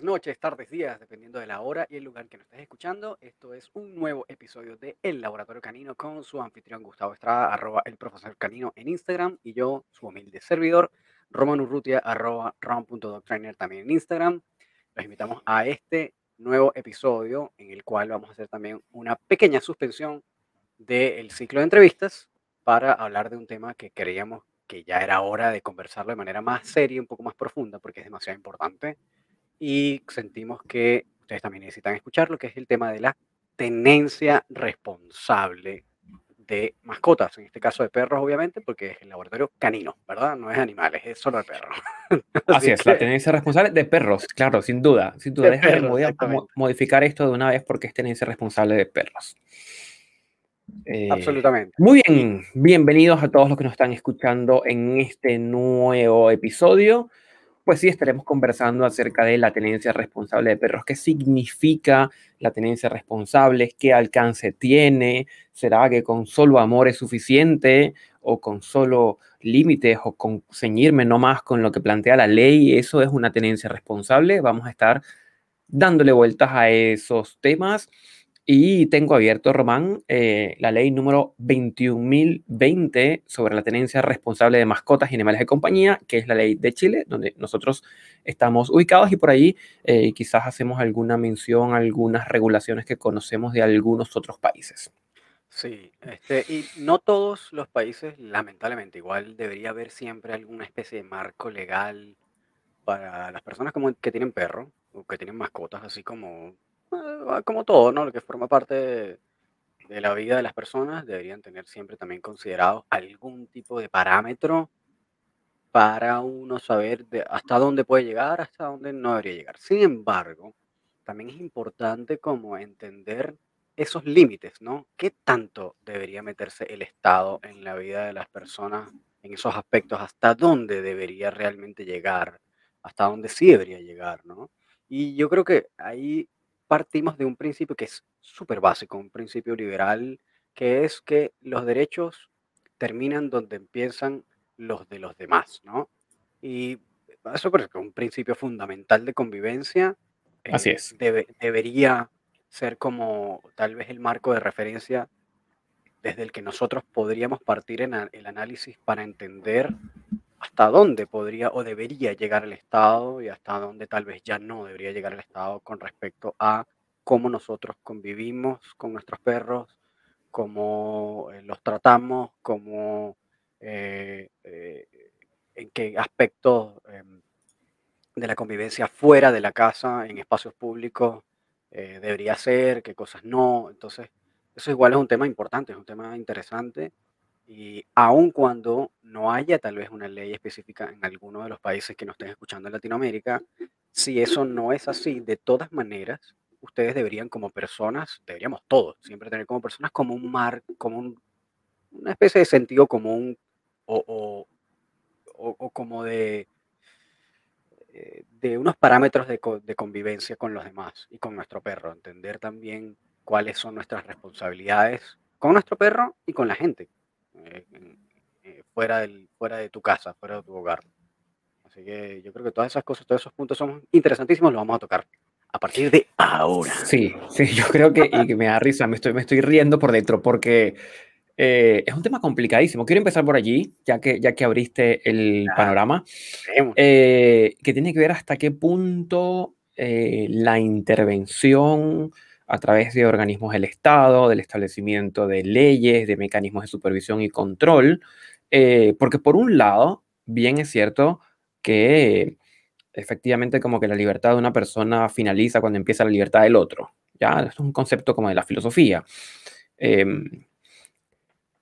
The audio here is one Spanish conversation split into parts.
Buenas noches, tardes, días, dependiendo de la hora y el lugar que nos estés escuchando. Esto es un nuevo episodio de El Laboratorio Canino con su anfitrión Gustavo Estrada, arroba el profesor canino en Instagram, y yo, su humilde servidor, Roman Urrutia, arroba rom.doctrainer también en Instagram. Los invitamos a este nuevo episodio en el cual vamos a hacer también una pequeña suspensión del ciclo de entrevistas para hablar de un tema que creíamos que ya era hora de conversarlo de manera más seria, un poco más profunda, porque es demasiado importante. Y sentimos que ustedes también necesitan escucharlo, que es el tema de la tenencia responsable de mascotas, en este caso de perros, obviamente, porque es el laboratorio canino, ¿verdad? No es animales, es solo de perros. Así, es, la tenencia responsable de perros, claro, sin duda, sin duda. De modificar esto de una vez porque es tenencia responsable de perros. Eh, Absolutamente. Muy bien, bienvenidos a todos los que nos están escuchando en este nuevo episodio. Pues sí, estaremos conversando acerca de la tenencia responsable de perros. ¿Qué significa la tenencia responsable? ¿Qué alcance tiene? ¿Será que con solo amor es suficiente? ¿O con solo límites? ¿O con ceñirme más con lo que plantea la ley? ¿Eso es una tenencia responsable? Vamos a estar dándole vueltas a esos temas. Y tengo abierto, Román, eh, la ley número 21.020 sobre la tenencia responsable de mascotas y animales de compañía, que es la ley de Chile, donde nosotros estamos ubicados y por ahí eh, quizás hacemos alguna mención a algunas regulaciones que conocemos de algunos otros países. Sí, este, y no todos los países, lamentablemente, igual debería haber siempre alguna especie de marco legal para las personas como que tienen perro o que tienen mascotas, así como como todo, ¿no? Lo que forma parte de, la vida de las personas, deberían tener siempre también considerado algún tipo de parámetro para uno saber de hasta dónde puede llegar, hasta dónde no debería llegar. Sin embargo, también es importante como entender esos límites, ¿no? ¿Qué tanto debería meterse el Estado en la vida de las personas en esos aspectos? ¿Hasta dónde debería realmente llegar? ¿Hasta dónde sí debería llegar, ¿no? Y yo creo que ahí partimos de un principio que es súper básico, un principio liberal, que es que los derechos terminan donde empiezan los de los demás, ¿no? Y eso es un principio fundamental de convivencia. Así eh, es. debería ser como tal vez el marco de referencia desde el que nosotros podríamos partir en el análisis para entender hasta dónde podría o debería llegar el Estado y hasta dónde tal vez ya no debería llegar el Estado con respecto a cómo nosotros convivimos con nuestros perros, cómo eh, los tratamos, cómo, eh, eh, en qué aspectos em, de la convivencia fuera de la casa, en espacios públicos, debería ser, qué cosas no. Entonces, eso igual es un tema importante, es un tema interesante y aun cuando no haya tal vez una ley específica en alguno de los países que nos estén escuchando en Latinoamérica, si eso no es así, de todas maneras, ustedes deberían como personas, deberíamos todos siempre tener como personas como un mar, como una especie de sentido común o, como de, eh, de unos parámetros de, de convivencia con los demás y con nuestro perro, entender también cuáles son nuestras responsabilidades con nuestro perro y con la gente eh, eh, fuera, del, fuera de tu casa, fuera de tu hogar. Así que yo creo que todas esas cosas, todos esos puntos son interesantísimos, los vamos a tocar a partir de ahora. Sí, sí, yo creo que, y que me da risa, me estoy, me estoy riendo por dentro porque eh, es un tema complicadísimo. Quiero empezar por allí, ya que, ya que abriste el panorama, que tiene que ver hasta qué punto la intervención a través de organismos del Estado, del establecimiento de leyes, de mecanismos de supervisión y control, eh, porque por un lado, bien es cierto que efectivamente como que la libertad de una persona finaliza cuando empieza la libertad del otro, ¿ya? Es un concepto como de la filosofía. Em,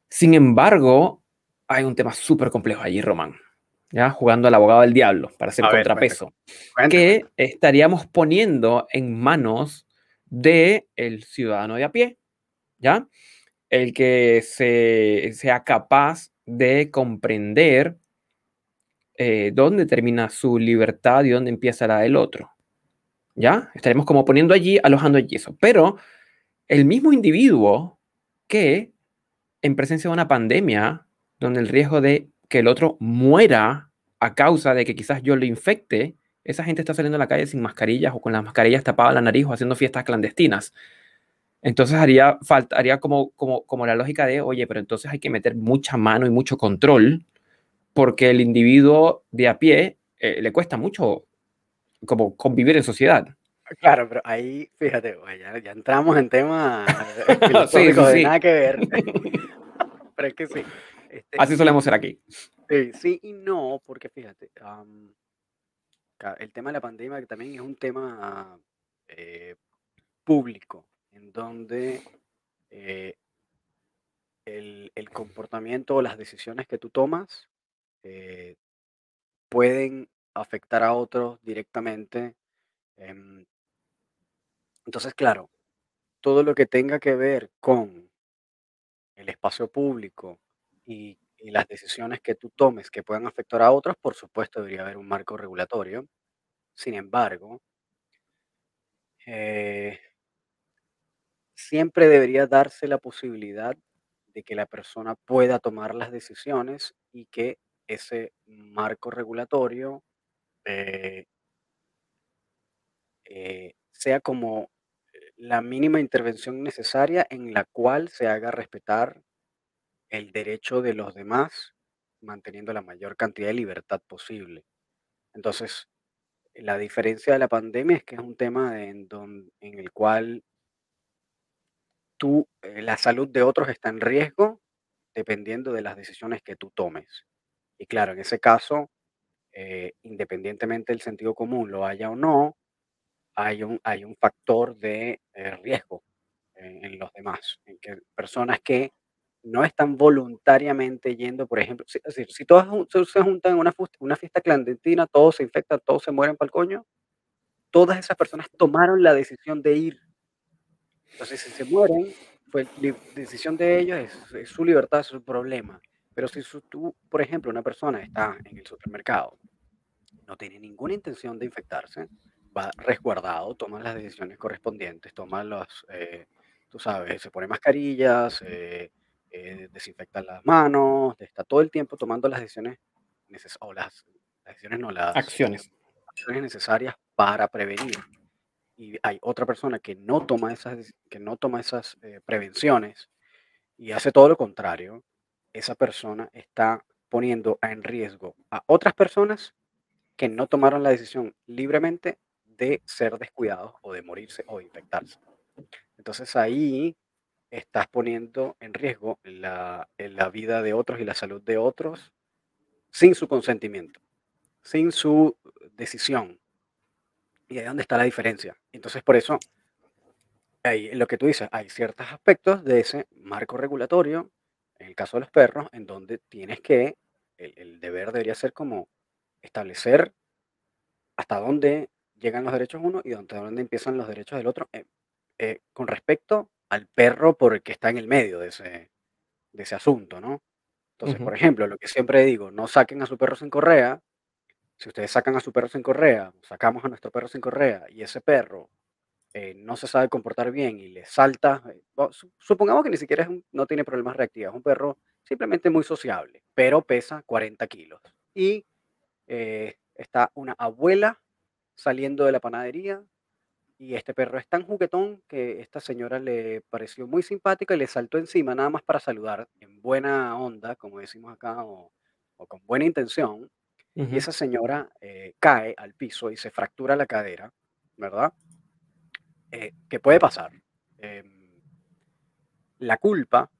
sin embargo, hay un tema súper complejo allí, Román, ¿ya? Jugando al abogado del diablo para hacer contrapeso, que estaríamos poniendo en manos de el ciudadano de a pie, ¿ya? El que se, sea capaz de comprender eh, dónde termina su libertad y dónde empieza la del otro, ¿ya? Estaremos como poniendo allí, alojando allí eso. Pero el mismo individuo que en presencia de una pandemia, donde el riesgo de que el otro muera a causa de que quizás yo lo infecte, esa gente está saliendo a la calle sin mascarillas o con las mascarillas tapadas la nariz o haciendo fiestas clandestinas. Entonces haría, falta, haría como, como, como la lógica de, oye, pero entonces hay que meter mucha mano y mucho control porque el individuo de a pie eh, le cuesta mucho como convivir en sociedad. Claro, pero ahí, fíjate, ya, entramos en temas de nada que ver. pero es que sí. Este, Así solemos ser aquí. Sí, sí y no, porque fíjate, el tema de la pandemia también es un tema eh, público, en donde eh, el, el, comportamiento o las decisiones que tú tomas eh, pueden afectar a otros directamente. Em, entonces, claro, todo lo que tenga que ver con el espacio público y, las decisiones que tú tomes que puedan afectar a otros, por supuesto debería haber un marco regulatorio. Sin embargo, eh, siempre debería darse la posibilidad de que la persona pueda tomar las decisiones y que ese marco regulatorio eh, eh, sea como la mínima intervención necesaria en la cual se haga respetar el derecho de los demás, manteniendo la mayor cantidad de libertad posible. Entonces, la diferencia de la pandemia es que es un tema en, en el cual tú, eh, la salud de otros está en riesgo dependiendo de las decisiones que tú tomes. Y claro, en ese caso, eh, independientemente del sentido común lo haya o no, hay un, hay un factor de eh, riesgo en, los demás, en que personas que no están voluntariamente yendo, por ejemplo, si, si todos se juntan en una, fiesta clandestina, todos se infectan, todos se mueren para el coño, todas esas personas tomaron la decisión de ir. Entonces, si se mueren, fue decisión de ellos, es, su libertad, es su problema. Pero si tú, por ejemplo, una persona está en el supermercado, no tiene ninguna intención de infectarse, va resguardado, toma las decisiones correspondientes, toma los, eh, tú sabes, se pone mascarillas, eh, eh, desinfecta las manos, está todo el tiempo tomando las decisiones necesarias, o las, decisiones no, las acciones. acciones necesarias para prevenir. Y hay otra persona que no toma esas, que no toma esas prevenciones y hace todo lo contrario, esa persona está poniendo en riesgo a otras personas que no tomaron la decisión libremente de ser descuidados o de morirse o de infectarse. Entonces ahí estás poniendo en riesgo la, la vida de otros y la salud de otros sin su consentimiento, sin su decisión. Y ahí es donde está la diferencia. Entonces por eso, ahí, lo que tú dices, hay ciertos aspectos de ese marco regulatorio en el caso de los perros, en donde tienes que, el, deber debería ser como establecer hasta dónde llegan los derechos uno y hasta dónde empiezan los derechos del otro eh, eh, con respecto al perro por el que está en el medio de ese, de ese asunto, ¿no? Entonces, por ejemplo, lo que siempre digo, no saquen a su perro sin correa. Si ustedes sacan a su perro sin correa, sacamos a nuestro perro sin correa y ese perro eh, no se sabe comportar bien y le salta, eh, supongamos que ni siquiera no tiene problemas reactivos, es un perro simplemente muy sociable, pero pesa 40 kilos. Y eh, está una abuela saliendo de la panadería y este perro es tan juguetón que esta señora le pareció muy simpática y le saltó encima nada más para saludar en buena onda, como decimos acá, o, con buena intención. Y esa señora cae al piso y se fractura la cadera, ¿verdad? Eh, que puede pasar. Em, la culpa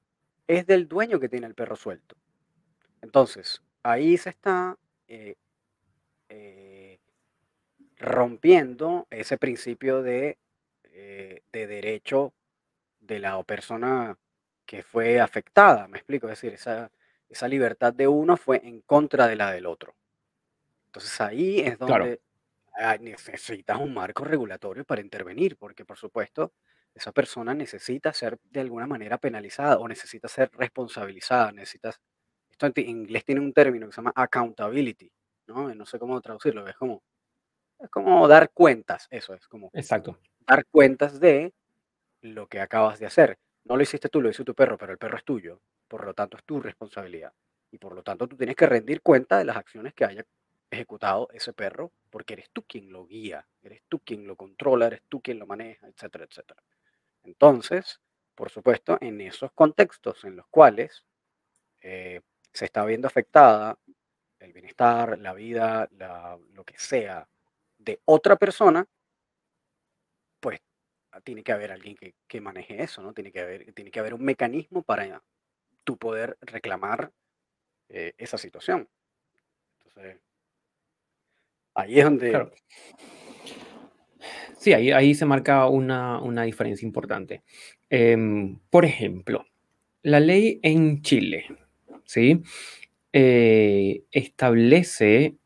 es del dueño que tiene el perro suelto. Entonces, ahí se está eh, eh, rompiendo ese principio de, de, derecho de la persona que fue afectada, me explico, es decir, esa, esa libertad de uno fue en contra de la del otro. Entonces ahí es donde Ah, necesitas un marco regulatorio para intervenir, porque por supuesto esa persona necesita ser de alguna manera penalizada o necesita ser responsabilizada, necesitas, esto en inglés tiene un término que se llama accountability, ¿no? No sé cómo traducirlo, es como, es como dar cuentas, eso es como Exacto. dar cuentas de lo que acabas de hacer. No lo hiciste tú, lo hizo tu perro, pero el perro es tuyo, por lo tanto es tu responsabilidad. Y por lo tanto tú tienes que rendir cuenta de las acciones que haya ejecutado ese perro porque eres tú quien lo guía, eres tú quien lo controla, eres tú quien lo maneja, etcétera, etcétera. Entonces, por supuesto, en esos contextos en los cuales eh, se está viendo afectada el bienestar, la vida, lo que sea de otra persona, pues tiene que haber alguien que, maneje eso, ¿no? Tiene que haber, tiene que haber un mecanismo para tú poder reclamar eh, esa situación. Entonces, ahí es donde... Sí, ahí, ahí se marca una, una diferencia importante. Em, por ejemplo, la ley en Chile, ¿sí? Eh, establece,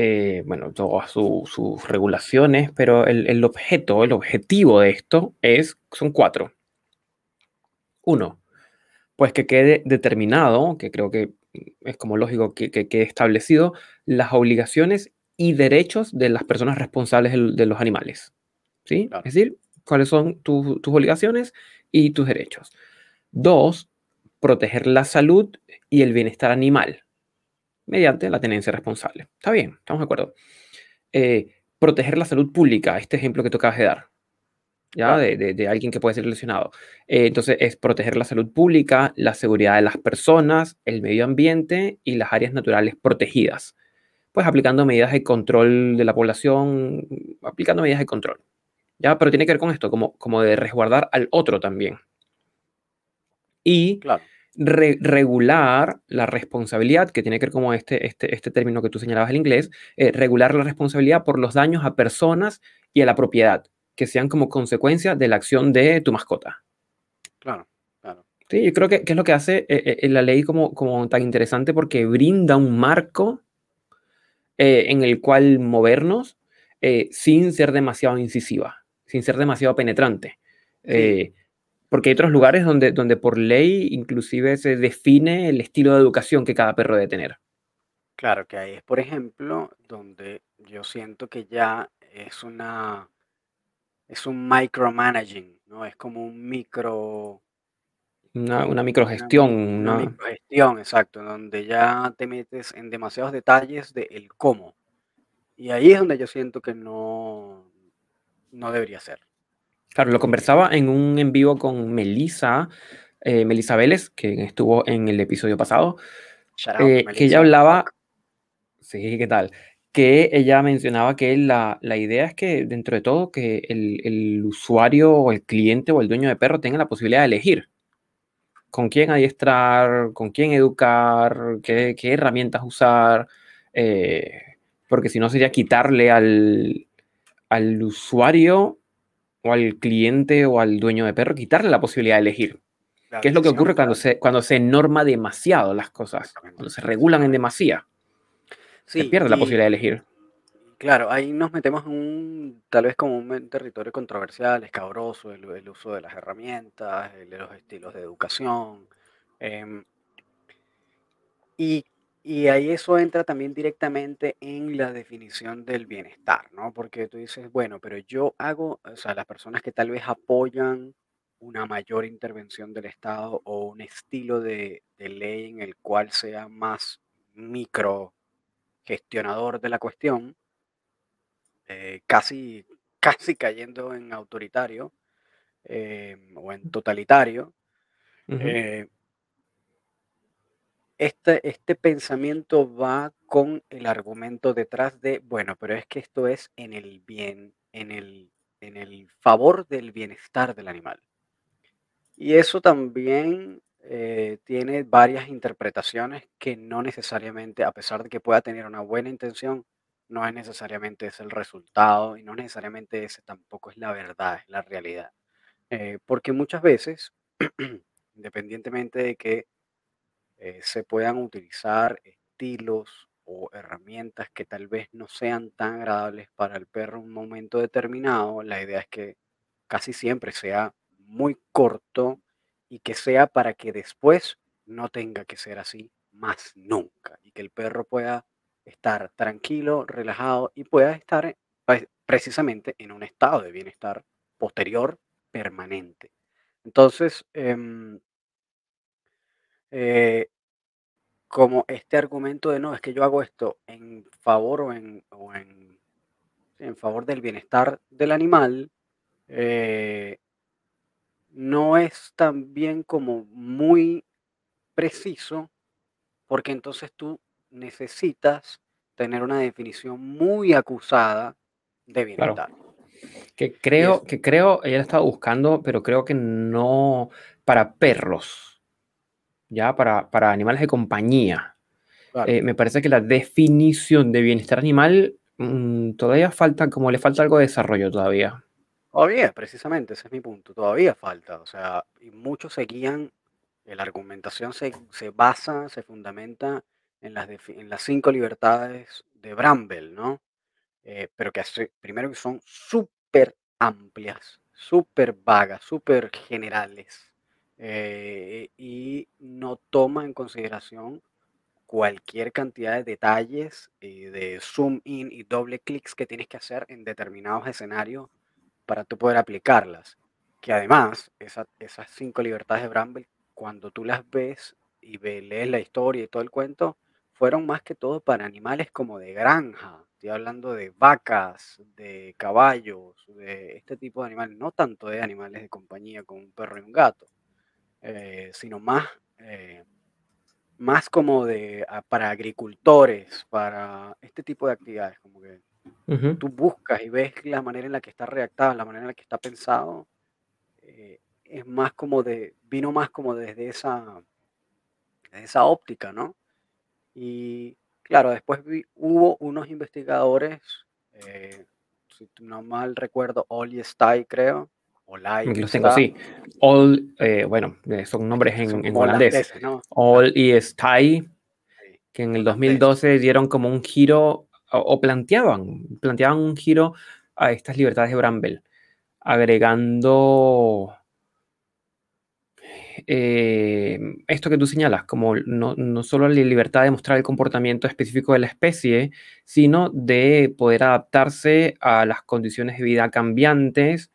eh, bueno, todas sus regulaciones, pero el, objeto, el objetivo de esto es, son cuatro. Uno, pues que quede determinado, que creo que es como lógico que quede establecido, las obligaciones y derechos de las personas responsables de los animales. ¿Sí? Es decir, cuáles son tus obligaciones y tus derechos. Dos, proteger la salud y el bienestar animal mediante la tenencia responsable. Está bien, estamos de acuerdo. Eh, proteger la salud pública, este ejemplo que tú acabas de dar, ¿ya? De, alguien que puede ser lesionado. Eh, entonces, es proteger la salud pública, la seguridad de las personas, el medio ambiente y las áreas naturales protegidas. Pues aplicando medidas de control de la población, aplicando medidas de control. ¿Ya? Pero tiene que ver con esto, como, como de resguardar al otro también. Y regular la responsabilidad, que tiene que ver como este, este, este término que tú señalabas en inglés, eh, regular la responsabilidad por los daños a personas y a la propiedad, que sean como consecuencia de la acción de tu mascota. Claro, claro. Sí, yo creo que, es lo que hace eh, eh, la ley como, como tan interesante porque brinda un marco en el cual movernos sin ser demasiado incisiva, sin ser demasiado penetrante. Porque hay otros lugares donde, donde por ley inclusive se define el estilo de educación que cada perro debe tener. Claro, que ahí es, por ejemplo, donde yo siento que ya es una, es un micromanaging, ¿no? Es como un micro, Una, una microgestión, una, microgestión, exacto, donde ya te metes en demasiados detalles de el cómo. Y ahí es donde yo siento que no, no debería ser. Claro, lo conversaba en un en vivo con Melissa, eh, Melissa Vélez, que estuvo en el episodio pasado, eh, que ella hablaba, sí, ¿qué tal? Que ella mencionaba que la, la idea es que dentro de todo que el, el, usuario o el cliente o el dueño de perro tenga la posibilidad de elegir con quién adiestrar, con quién educar, qué, qué herramientas usar, eh, porque si no sería quitarle al, al usuario o al cliente o al dueño de perro quitarle la posibilidad de elegir. ¿Qué es lo que ocurre cuando se, cuando se norma demasiado las cosas? Cuando se regulan en demasía. se pierde la posibilidad de elegir. Claro, ahí nos metemos en un, tal vez como un territorio controversial, escabroso, el, uso de las herramientas, el, de los estilos de educación. Em, y y ahí eso entra también directamente en la definición del bienestar, ¿no? Porque tú dices, bueno, pero yo hago, o sea, las personas que tal vez apoyan una mayor intervención del Estado o un estilo de, ley en el cual sea más micro gestionador de la cuestión, eh, casi, casi cayendo en autoritario eh, o en totalitario, este, este pensamiento va con el argumento detrás de, bueno, pero es que esto es en el bien, en el, en el favor del bienestar del animal. Y eso también eh, tiene varias interpretaciones que no necesariamente, a pesar de que pueda tener una buena intención, no es necesariamente ese el resultado y no necesariamente ese tampoco es la verdad, es la realidad. Eh, porque muchas veces, independientemente de que eh, se puedan utilizar estilos o herramientas que tal vez no sean tan agradables para el perro en un momento determinado. La idea es que casi siempre sea muy corto y que sea para que después no tenga que ser así más nunca y que el perro pueda estar tranquilo, relajado y pueda estar pues, precisamente en un estado de bienestar posterior permanente. Entonces, em, eh, como este argumento de no, es que yo hago esto en favor o en, en, favor del bienestar del animal, eh, no es también como muy preciso, porque entonces tú necesitas tener una definición muy acusada de bienestar. Que creo, que creo, ella estaba buscando, pero creo que no para perros, ya para, para animales de compañía. Eh, me parece que la definición de bienestar animal mm, todavía falta, como le falta algo de desarrollo todavía. Todavía, precisamente, ese es mi punto, todavía falta. O sea, y muchos seguían, la argumentación se, se basa, se fundamenta en las, en las cinco libertades de Bramble, ¿no? Eh, pero que primero que son súper amplias, súper vagas, súper generales, eh, y no toma en consideración cualquier cantidad de detalles y de zoom in y doble clics que tienes que hacer en determinados escenarios para tú poder aplicarlas. Que además, esas cinco libertades de Bramble, cuando tú las ves y lees la historia y todo el cuento, fueron más que todo para animales como de granja. Estoy hablando de vacas, de caballos, de este tipo de animales, no tanto de animales de compañía como un perro y un gato, eh, sino más, eh, más como de para agricultores, para este tipo de actividades, como que tú buscas y ves la manera en la que está redactada, la manera en la que está pensado, eh, es más como de, vino más como desde esa, desde esa óptica, ¿no? Y claro, después hubo unos investigadores, si no mal recuerdo, Ollie Stay, creo. Olay, Los tengo así. All, eh, bueno, eh, son nombres en, holandés. All y Stay, que en el 2012 dieron como un giro, o, planteaban, planteaban un giro a estas libertades de Bramble, agregando eh, esto que tú señalas, como no, no, solo la libertad de mostrar el comportamiento específico de la especie, sino de poder adaptarse a las condiciones de vida cambiantes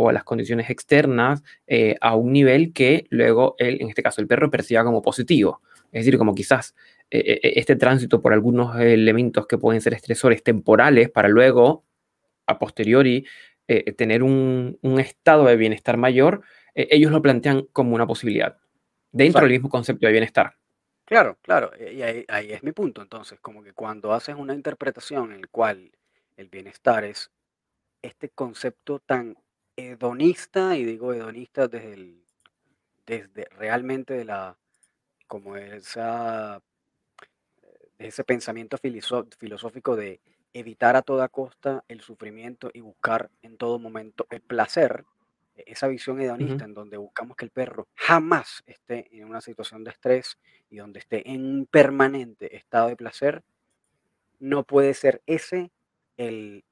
o a las condiciones externas eh, a un nivel que luego, él, en este caso el perro, perciba como positivo. Es decir, como quizás eh, este tránsito por algunos elementos que pueden ser estresores temporales para luego, a posteriori, tener un, un estado de bienestar mayor, ellos lo plantean como una posibilidad, dentro del mismo concepto de bienestar. Claro, claro, y ahí, es mi punto. Entonces, como que cuando haces una interpretación en la cual el bienestar es este concepto tan hedonista, y digo hedonista desde, el, desde realmente de la, como esa, ese pensamiento filosófico de evitar a toda costa el sufrimiento y buscar en todo momento el placer, esa visión hedonista en donde buscamos que el perro jamás esté en una situación de estrés y donde esté en un permanente estado de placer, no puede ser ese el,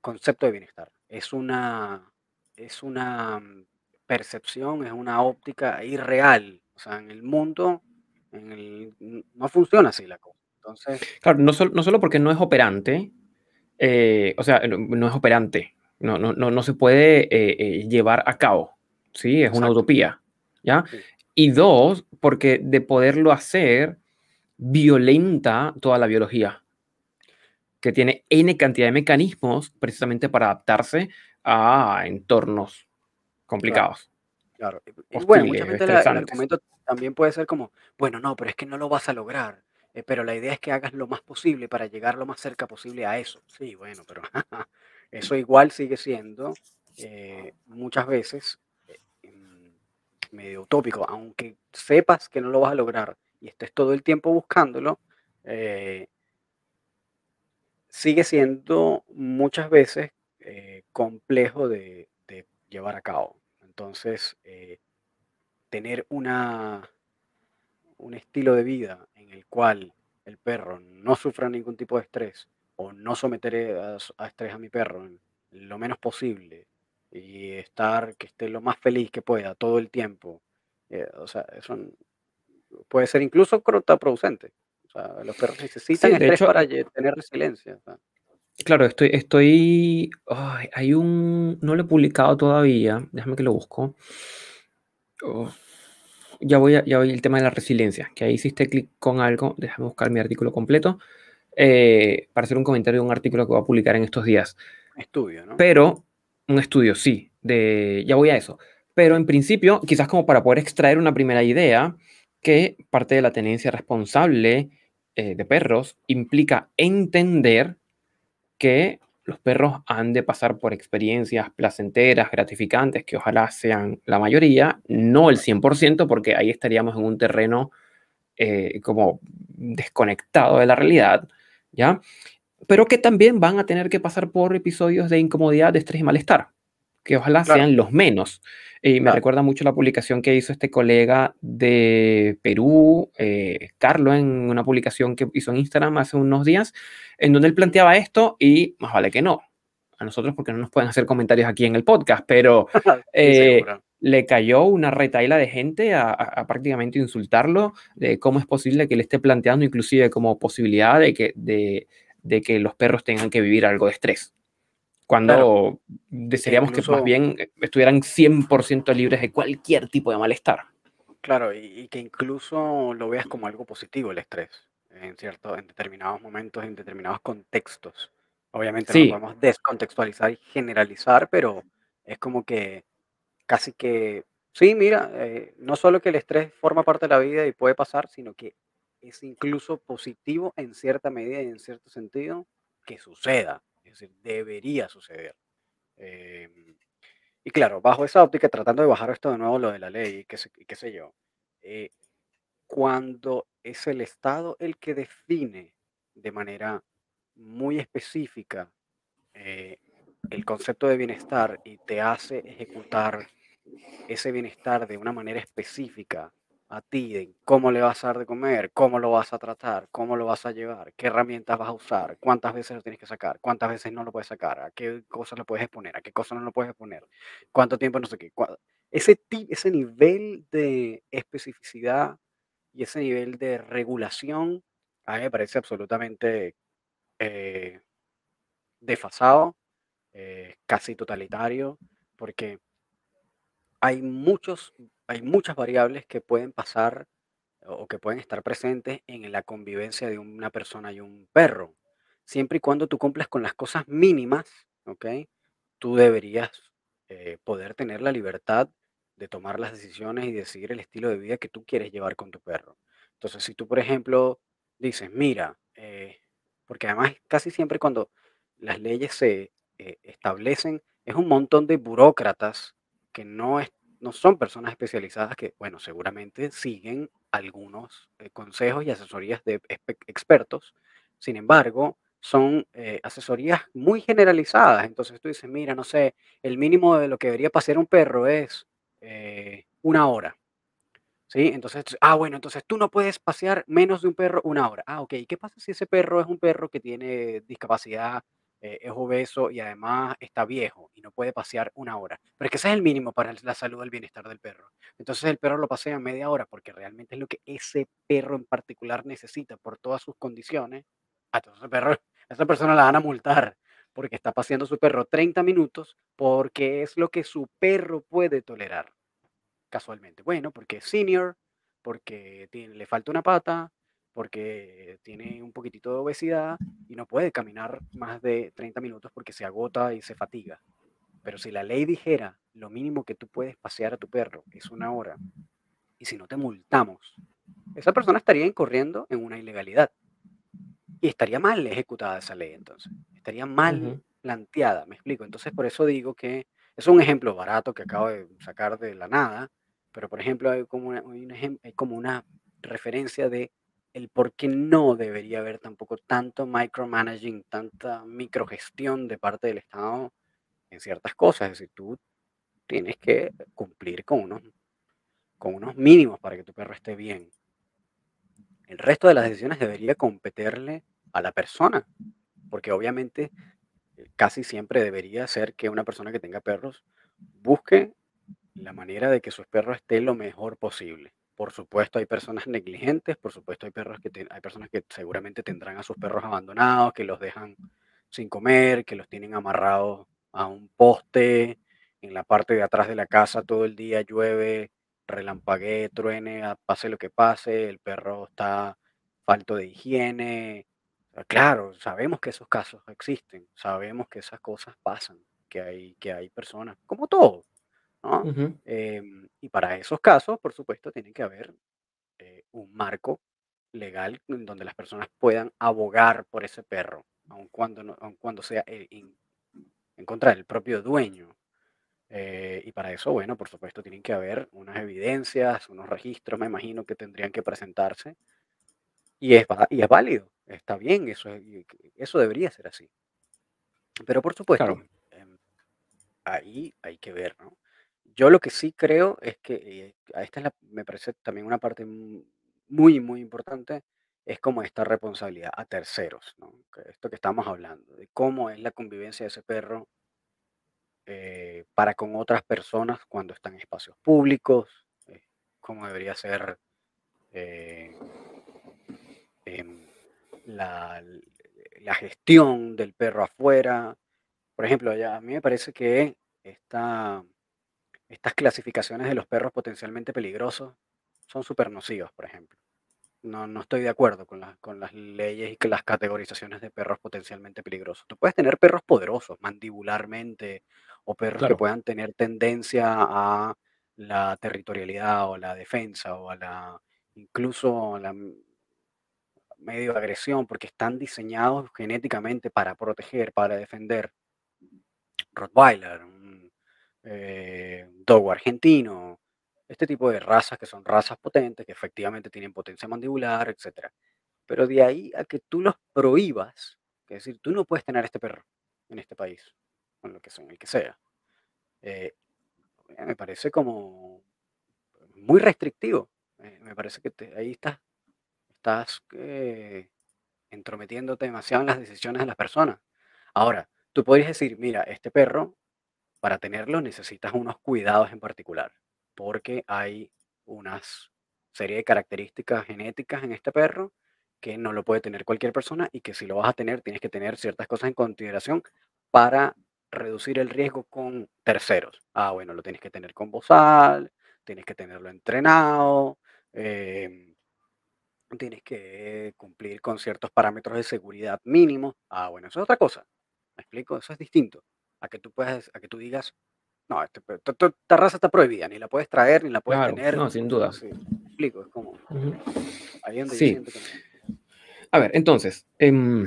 concepto de bienestar. Es una, es una mm, percepción, es una óptica irreal. O sea, en el mundo no funciona así la cosa. Entonces, claro, no, no solo porque no es operante, eh, o sea, no es operante, no, no, no, no se puede eh, eh, llevar a cabo, ¿sí? Es una utopía, ¿ya? Y dos, porque de poderlo hacer, violenta toda la biología, que tiene N cantidad de mecanismos precisamente para adaptarse a entornos complicados. Claro. Y bueno, muchas veces el argumento también puede ser como, bueno, no, pero es que no lo vas a lograr. Eh, pero la idea es que hagas lo más posible para llegar lo más cerca posible a eso. Sí, bueno, pero Eso igual sigue siendo eh, muchas veces eh, medio utópico, aunque sepas que no lo vas a lograr y estés todo el tiempo buscándolo, sigue siendo muchas veces complejo de, llevar a cabo. Entonces, tener una, un estilo de vida en el cual el perro no sufra ningún tipo de estrés o no someteré a, estrés a mi perro lo menos posible y estar, que esté lo más feliz que pueda todo el tiempo. Eh, o sea, eso puede ser incluso contraproducente. O sea, los perros necesitan estrés para tener resiliencia. Claro, estoy, estoy, hay un, no lo he publicado todavía, déjame que lo busco. ya voy, a, ya voy el tema de la resiliencia, que ahí hiciste clic con algo, déjame buscar mi artículo completo, eh, para hacer un comentario de un artículo que voy a publicar en estos días. Estudio, ¿no? Pero, un estudio, sí, de, ya voy a eso. Pero en principio, quizás como para poder extraer una primera idea, que parte de la tenencia responsable eh, de perros implica entender que los perros han de pasar por experiencias placenteras, gratificantes, que ojalá sean la mayoría, no el 100%, porque ahí estaríamos en un terreno eh, como desconectado de la realidad, ¿ya? Pero que también van a tener que pasar por episodios de incomodidad, de estrés y malestar, que ojalá sean los menos. Y me recuerda mucho la publicación que hizo este colega de Perú, eh, Carlos, en una publicación que hizo en Instagram hace unos días, en donde él planteaba esto y más vale que no. A nosotros porque no nos pueden hacer comentarios aquí en el podcast, pero eh, le cayó una retaila de gente a, prácticamente insultarlo de cómo es posible que le esté planteando inclusive como posibilidad de que, de, de que los perros tengan que vivir algo de estrés cuando desearíamos que más bien estuvieran 100% libres de cualquier tipo de malestar. Claro, y, que incluso lo veas como algo positivo el estrés, en, cierto, en determinados momentos, en determinados contextos. Obviamente no podemos descontextualizar y generalizar, pero es como que casi que, sí, mira, eh, no solo que el estrés forma parte de la vida y puede pasar, sino que es incluso positivo en cierta medida y en cierto sentido que suceda es decir, debería suceder. Em, y claro, bajo esa óptica, tratando de bajar esto de nuevo, lo de la ley, qué sé, qué sé yo, eh, cuando es el Estado el que define de manera muy específica eh, el concepto de bienestar y te hace ejecutar ese bienestar de una manera específica a ti de cómo le vas a dar de comer, cómo lo vas a tratar, cómo lo vas a llevar, qué herramientas vas a usar, cuántas veces lo tienes que sacar, cuántas veces no lo puedes sacar, a qué cosas lo puedes exponer, a qué cosas no lo puedes exponer, cuánto tiempo, no sé qué. Ese, ese nivel de especificidad y ese nivel de regulación a mí me parece absolutamente eh, desfasado, eh, casi totalitario, porque hay, muchos, hay muchas variables que pueden pasar o que pueden estar presentes en la convivencia de una persona y un perro. Siempre y cuando tú cumplas con las cosas mínimas, ¿ok? Tú deberías eh, poder tener la libertad de tomar las decisiones y decidir el estilo de vida que tú quieres llevar con tu perro. Entonces, si tú, por ejemplo, dices, mira, eh, porque además casi siempre cuando las leyes se eh, establecen, es un montón de burócratas que no, es, no son personas especializadas que, bueno, seguramente siguen algunos eh, consejos y asesorías de expertos. Sin embargo, son eh, asesorías muy generalizadas. Entonces tú dices, mira, no sé, el mínimo de lo que debería pasear un perro es eh, una hora. ¿Sí? Entonces, ah, bueno, entonces tú no puedes pasear menos de un perro una hora. Ah, ok. ¿Qué pasa si ese perro es un perro que tiene discapacidad eh, es obeso y además está viejo y no puede pasear una hora. Pero es que ese es el mínimo para la salud el bienestar del perro. Entonces el perro lo pasea media hora porque realmente es lo que ese perro en particular necesita por todas sus condiciones. A ah, entonces perro, esa persona la van a multar porque está paseando su perro 30 minutos porque es lo que su perro puede tolerar. Casualmente. Bueno, porque es senior, porque tiene, le falta una pata, porque tiene un poquitito de obesidad y no puede caminar más de 30 minutos porque se agota y se fatiga. Pero si la ley dijera lo mínimo que tú puedes pasear a tu perro es una hora, y si no te multamos, esa persona estaría incurriendo en una ilegalidad. Y estaría mal ejecutada esa ley entonces. Estaría mal planteada, me explico. Entonces por eso digo que es un ejemplo barato que acabo de sacar de la nada, pero por ejemplo hay como hay como una referencia de el por qué no debería haber tampoco tanto micromanaging, tanta microgestión de parte del Estado en ciertas cosas. Es decir, tú tienes que cumplir con unos, con unos mínimos para que tu perro esté bien. El resto de las decisiones debería competirle a la persona, porque obviamente eh, casi siempre debería ser que una persona que tenga perros busque la manera de que su perro esté lo mejor posible. Por supuesto, hay personas negligentes, por supuesto, hay, perros que hay personas que seguramente tendrán a sus perros abandonados, que los dejan sin comer, que los tienen amarrados a un poste en la parte de atrás de la casa todo el día, llueve, relampaguee, truene, pase lo que pase, el perro está falto de higiene. Claro, sabemos que esos casos existen, sabemos que esas cosas pasan, que hay, que hay personas, como todo, ¿no? Em, y para esos casos, por supuesto, tiene que haber eh, un marco legal en donde las personas puedan abogar por ese perro, aun cuando, no, cuando sea en, en contra del propio dueño. Eh, y para eso, bueno, por supuesto, tienen que haber unas evidencias, unos registros, me imagino que tendrían que presentarse. Y es, y es válido, está bien, eso, eso debería ser así. Pero por supuesto, em, ahí hay que ver, ¿no? Yo lo que sí creo es que, eh, esta es la, me parece también una parte muy, muy importante, es como esta responsabilidad a terceros, esto que estamos hablando, de cómo es la convivencia de ese perro eh, para con otras personas cuando están en espacios públicos, eh, cómo debería ser em, la, gestión del perro afuera. Por ejemplo, a mí me parece que esta, estas clasificaciones de los perros potencialmente peligrosos son súper nocivas, por ejemplo. No, no estoy de acuerdo con, con las leyes y con las categorizaciones de perros potencialmente peligrosos. Tú puedes tener perros poderosos, mandibularmente, o perros que puedan tener tendencia a la territorialidad o la defensa o a la incluso la medio agresión, porque están diseñados genéticamente para proteger, para defender. Rottweiler, un eh, dogo argentino, este tipo de razas que son razas potentes, que efectivamente tienen potencia mandibular, etc. Pero de ahí a que tú los prohíbas, es decir, tú no puedes tener este perro en este país, con lo que sea. Eh, me parece como muy restrictivo. Eh, me parece que ahí estás, estás eh, entrometiéndote demasiado en las decisiones de las personas. Ahora, tú podrías decir, mira, este perro, para tenerlo necesitas unos cuidados en particular porque hay una serie de características genéticas en este perro que no lo puede tener cualquier persona y que si lo vas a tener tienes que tener ciertas cosas en consideración para reducir el riesgo con terceros. Ah, bueno, lo tienes que tener con bozal, tienes que tenerlo entrenado, em, tienes que cumplir con ciertos parámetros de seguridad mínimos. Ah, bueno, eso es otra cosa. ¿Me explico? Eso es distinto a que tú puedas, a que tú digas, no, este, esta raza está prohibida, ni la puedes traer, ni la puedes tener. No, sin duda. Sí, explico, es como. sí. A ver, entonces, em,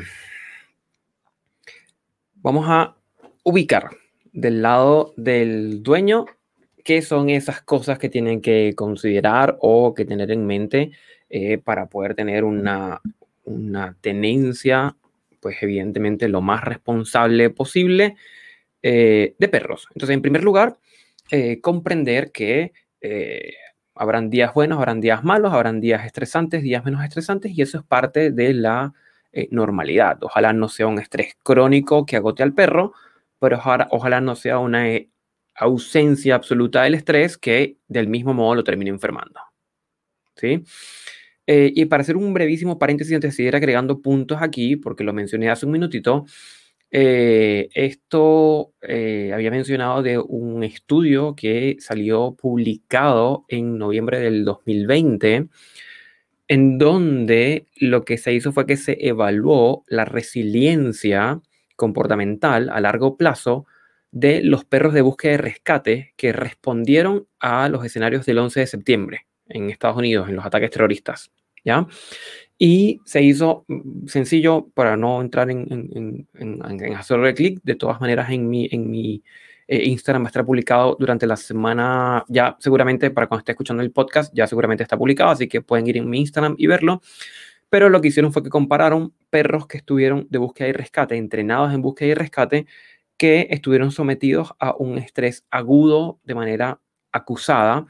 vamos a ubicar del lado del dueño qué son esas cosas que tienen que considerar o que tener en mente eh, para poder tener una, una tenencia, pues evidentemente lo más responsable posible eh, de perros. Entonces, en primer lugar, eh, comprender que eh, habrán días buenos, habrán días malos, habrán días estresantes, días menos estresantes, y eso es parte de la normalidad. Ojalá no sea un estrés crónico que agote al perro, pero ojalá, no sea una ausencia absoluta del estrés que del mismo modo lo termine enfermando. ¿Sí? y para hacer un brevísimo paréntesis antes de seguir agregando puntos aquí, porque lo mencioné hace un minutito, eh, esto eh, había mencionado de un estudio que salió publicado en noviembre del 2020, en donde lo que se hizo fue que se evaluó la resiliencia comportamental a largo plazo de los perros de búsqueda y rescate que respondieron a los escenarios del 11 de septiembre en Estados Unidos, en los ataques terroristas. ¿ya? Y se hizo mm, sencillo para no entrar en, en, en, hacerle clic. De todas maneras, en mi, en mi eh, Instagram va a estar publicado durante la semana. Ya seguramente, para cuando esté escuchando el podcast, ya seguramente está publicado. Así que pueden ir en mi Instagram y verlo. Pero lo que hicieron fue que compararon perros que estuvieron de búsqueda y rescate, entrenados en búsqueda y rescate, que estuvieron sometidos a un estrés agudo de manera acusada.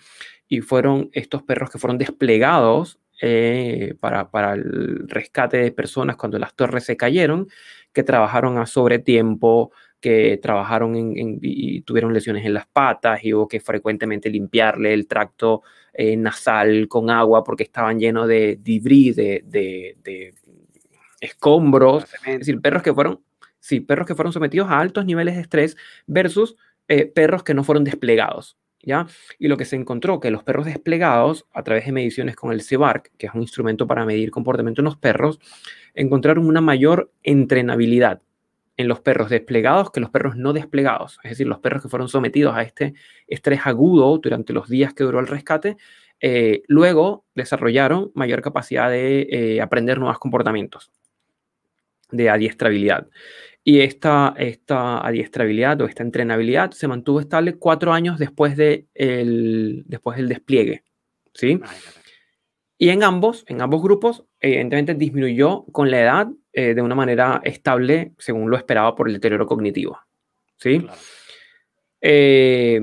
Y fueron estos perros que fueron desplegados eh, para, para, el rescate de personas cuando las torres se cayeron, que trabajaron a sobretiempo, que trabajaron en, y tuvieron lesiones en las patas y hubo que frecuentemente limpiarle el tracto eh, nasal con agua porque estaban llenos de debris, de, de, escombros. Es decir, perros que fueron, sí, perros que fueron sometidos a altos niveles de estrés versus eh, perros que no fueron desplegados Y lo que se encontró, que los perros desplegados, a través de mediciones con el CEBARC, que es un instrumento para medir comportamiento en los perros, encontraron una mayor entrenabilidad en los perros desplegados que los perros no desplegados. Es decir, los perros que fueron sometidos a este estrés agudo durante los días que duró el rescate, eh, luego desarrollaron mayor capacidad de eh, aprender nuevos comportamientos de adiestrabilidad. Y esta, esta adiestrabilidad o esta entrenabilidad se mantuvo estable cuatro años después, de el, después del despliegue. ¿sí? Y en ambos, en ambos grupos, evidentemente disminuyó con la edad eh, de una manera estable según lo esperado por el deterioro cognitivo. ¿sí? Eh,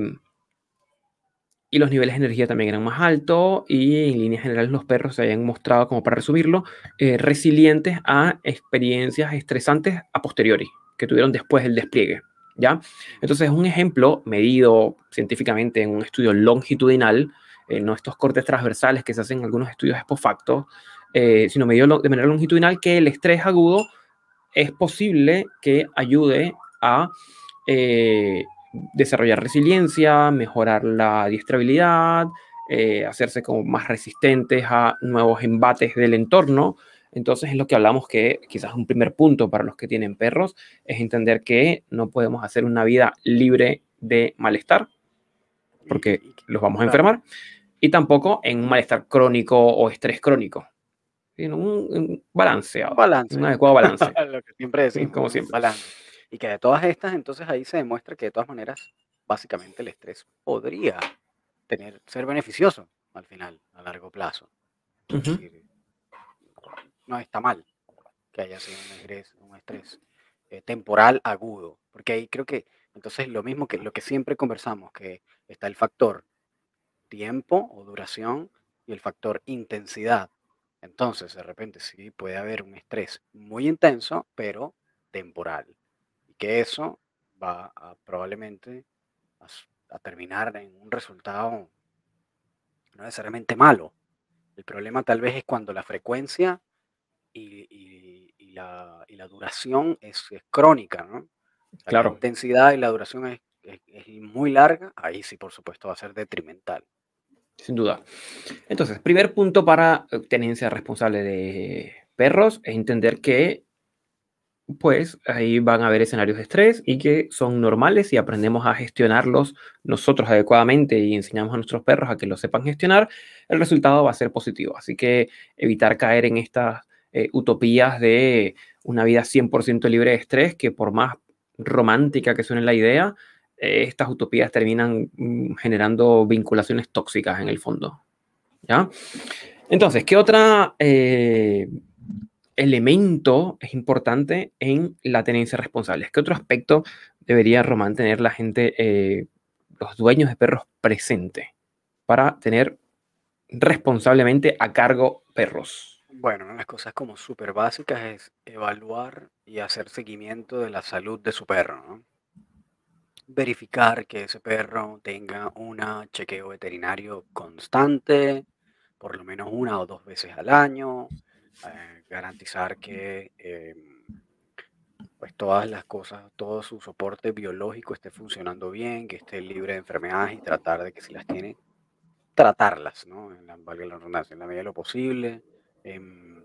y los niveles de energía también eran más altos y en líneas generales los perros se habían mostrado, como para resumirlo, eh, resilientes a experiencias estresantes a posteriori que tuvieron después del despliegue. ¿ya? Entonces es un ejemplo medido científicamente en un estudio longitudinal, eh, no estos cortes transversales que se hacen en algunos estudios post facto, eh, sino medido de manera longitudinal que el estrés agudo es posible que ayude a desarrollar resiliencia, mejorar la adiestrabilidad, eh, hacerse como más resistentes a nuevos embates del entorno. Entonces es lo que hablamos que quizás un primer punto para los que tienen perros es entender que no podemos hacer una vida libre de malestar, porque los vamos a enfermar, y tampoco en un malestar crónico o estrés crónico, sino un, balance, un adecuado balance. lo que siempre decimos, como siempre. balance. Y que de todas estas, entonces ahí se demuestra que de todas maneras, básicamente el estrés podría tener, ser beneficioso al final, a largo plazo. no está mal que haya sido un estrés, un estrés eh, temporal agudo, porque ahí creo que entonces lo mismo que lo que siempre conversamos, que está el factor tiempo o duración y el factor intensidad. Entonces, de repente sí puede haber un estrés muy intenso, pero temporal que eso va a probablemente a, terminar en un resultado no necesariamente malo. El problema tal vez es cuando la frecuencia y, la, duración es, crónica, ¿no? Claro. La intensidad y la duración es, es, muy larga, ahí sí, por supuesto, va a ser detrimental. Sin duda. Entonces, primer punto para tenencia responsable de perros es entender que pues ahí van a haber escenarios de estrés y que son normales y aprendemos a gestionarlos nosotros adecuadamente y enseñamos a nuestros perros a que lo sepan gestionar, el resultado va a ser positivo. Así que evitar caer en estas eh, utopías de una vida 100% libre de estrés, que por más romántica que suene la idea, eh, estas utopías terminan mm, generando vinculaciones tóxicas en el fondo. ¿Ya? Entonces, ¿qué otra... Eh, elemento es importante en la tenencia responsable? ¿Qué otro aspecto debería Román tener la gente, eh, los dueños de perros presentes para tener responsablemente a cargo perros? Bueno, una de las cosas como súper básicas es evaluar y hacer seguimiento de la salud de su perro. Verificar que ese perro tenga un chequeo veterinario constante, por lo menos una o dos veces al año, eh, garantizar que em, pues todas las cosas, todo su soporte biológico esté funcionando bien, que esté libre de enfermedades y tratar de que si las tiene, tratarlas, ¿no? En la, valga la redundancia, en la medida de lo posible. Em,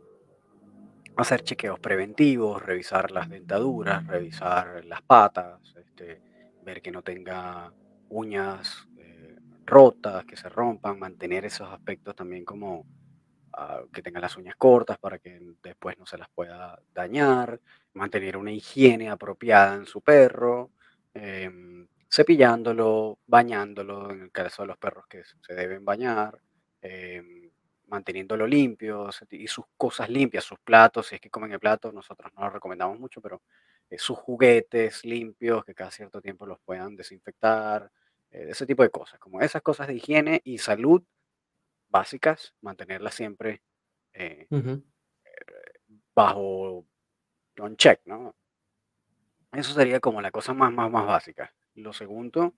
hacer chequeos preventivos, revisar las dentaduras, revisar las patas, este, ver que no tenga uñas eh, rotas, que se rompan, mantener esos aspectos también como que tenga las uñas cortas para que después no se las pueda dañar, mantener una higiene apropiada en su perro, em, cepillándolo, bañándolo, en el caso de los perros que se deben bañar, em, manteniéndolo limpio y sus cosas limpias, sus platos, si es que comen el plato, nosotros no lo recomendamos mucho, pero eh, sus juguetes limpios, que cada cierto tiempo los puedan desinfectar, eh, ese tipo de cosas, como esas cosas de higiene y salud básicas, mantenerlas siempre eh, eh, bajo un check, ¿no? Eso sería como la cosa más, más, más básica. Lo segundo,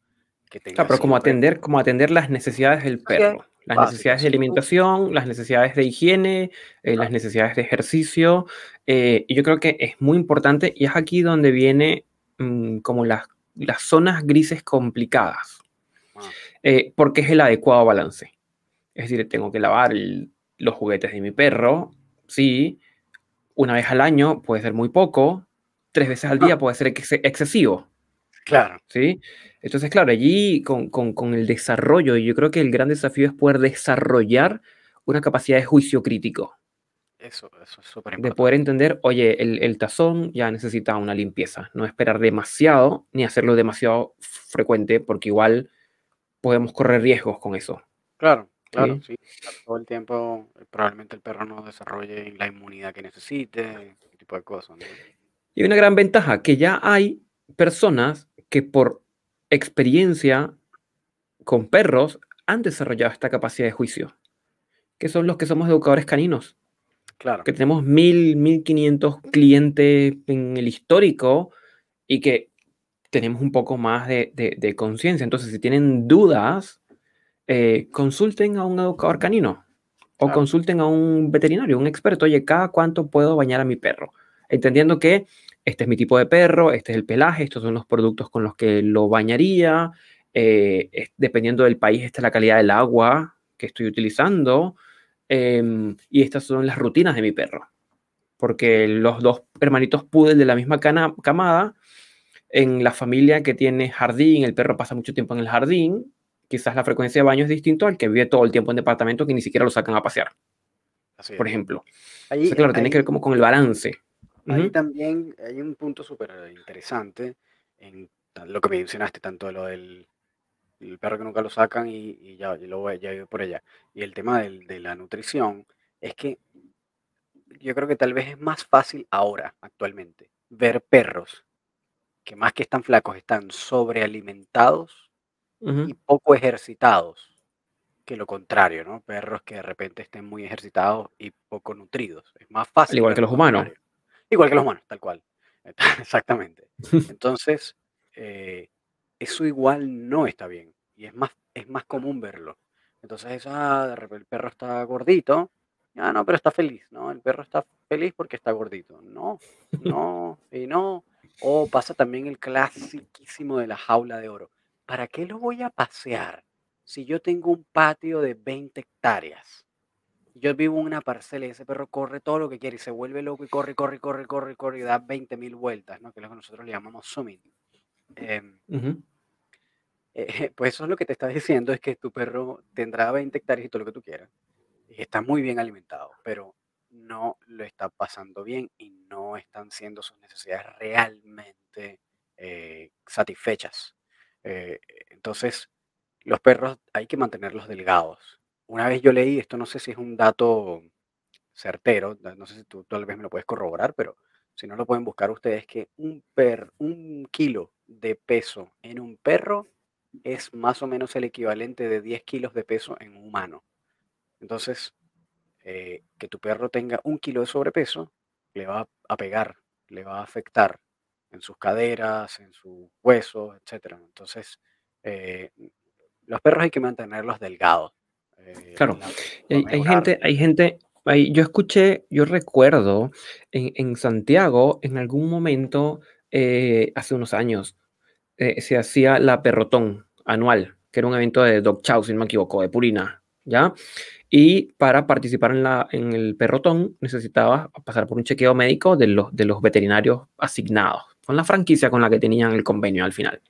que tenga pero como atender, como atender las necesidades del perro. Las necesidades de alimentación, las necesidades de higiene, eh, las necesidades de ejercicio. y yo creo que es muy importante y es aquí donde viene mm, como las, las zonas grises complicadas. ah. eh, porque es el adecuado balance. Es decir, tengo que lavar los juguetes de mi perro, sí, una vez al año puede ser muy poco, tres veces al día ah. puede ser excesivo. Claro. ¿Sí? Entonces, claro, allí con, con, el desarrollo, yo creo que el gran desafío es poder desarrollar una capacidad de juicio crítico. Eso, eso es súper importante. De poder entender, oye, el, el, tazón ya necesita una limpieza. No esperar demasiado ni hacerlo demasiado frecuente, porque igual podemos correr riesgos con eso. Claro, claro, sí. Todo el tiempo, eh, probablemente el perro no desarrolle la inmunidad que necesite, ese tipo de cosas. Y una gran ventaja, que ya hay personas que por experiencia con perros han desarrollado esta capacidad de juicio, que son los que somos educadores caninos. Claro. Que tenemos mil, mil quinientos clientes en el histórico y que tenemos un poco más de, de, conciencia. Entonces, si tienen dudas, eh, consulten a un educador canino o consulten a un veterinario, un experto. Oye, ¿cada cuánto puedo bañar a mi perro? Entendiendo que este es mi tipo de perro, este es el pelaje, estos son los productos con los que lo bañaría, eh, dependiendo del país, esta es la calidad del agua que estoy utilizando, em, y estas son las rutinas de mi perro. Porque los dos hermanitos poodle de la misma camada, en la familia que tiene jardín, el perro pasa mucho tiempo en el jardín, quizás la frecuencia de baño es distinto al que vive todo el tiempo en departamento que ni siquiera lo sacan a pasear. por ejemplo. claro, tiene que ver como con el balance. Ahí también hay un punto súper interesante en lo que mencionaste, tanto lo del el perro que nunca lo sacan y, ya, lo voy, ya por allá. Y el tema de la nutrición es que yo creo que tal vez es más fácil ahora, actualmente, ver perros que más que están flacos, están sobrealimentados y poco ejercitados que lo contrario, ¿no? Perros que de repente estén muy ejercitados y poco nutridos. Es más fácil. igual que los humanos. Igual que los humanos, tal cual. Exactamente. Entonces, eh, eso igual no está bien. Y es más, es más común verlo. Entonces, ah, el perro está gordito. Ah, no, pero está feliz. No, el perro está feliz porque está gordito. No, no, y no. O pasa también el clasiquísimo de la jaula de oro. ¿Para qué lo voy a pasear si yo tengo un patio de 20 hectáreas? Yo vivo en una parcela y ese perro corre todo lo que quiere y se vuelve loco y corre, corre, corre, corre, corre y da 20 mil vueltas, ¿no? que es lo que nosotros le llamamos summit. Em, eh, pues eso es lo que te está diciendo, es que tu perro tendrá 20 hectáreas y todo lo que tú quieras. Y está muy bien alimentado, pero no lo está pasando bien y no están siendo sus necesidades realmente eh, satisfechas. Eh, entonces, los perros hay que mantenerlos delgados una vez yo leí, esto no sé si es un dato certero, no sé si tú tal vez me lo puedes corroborar, pero si no lo pueden buscar ustedes, que un, kilo de peso en un perro es más o menos el equivalente de 10 kilos de peso en un humano. Entonces, eh, que tu perro tenga un kilo de sobrepeso le va a pegar, le va a afectar en sus caderas, en sus huesos, etc. Entonces, eh, los perros hay que mantenerlos delgados. Eh, claro, hay, gente, hay gente, yo escuché, yo recuerdo en, Santiago, en algún momento, eh, hace unos años, eh, se hacía la Perrotón anual, que era un evento de Dog Chow, si no me equivoco, de Purina, ¿ya? Y para participar en, la, en el Perrotón necesitaba pasar por un chequeo médico de los, de los veterinarios asignados, con la franquicia con la que tenían el convenio al final.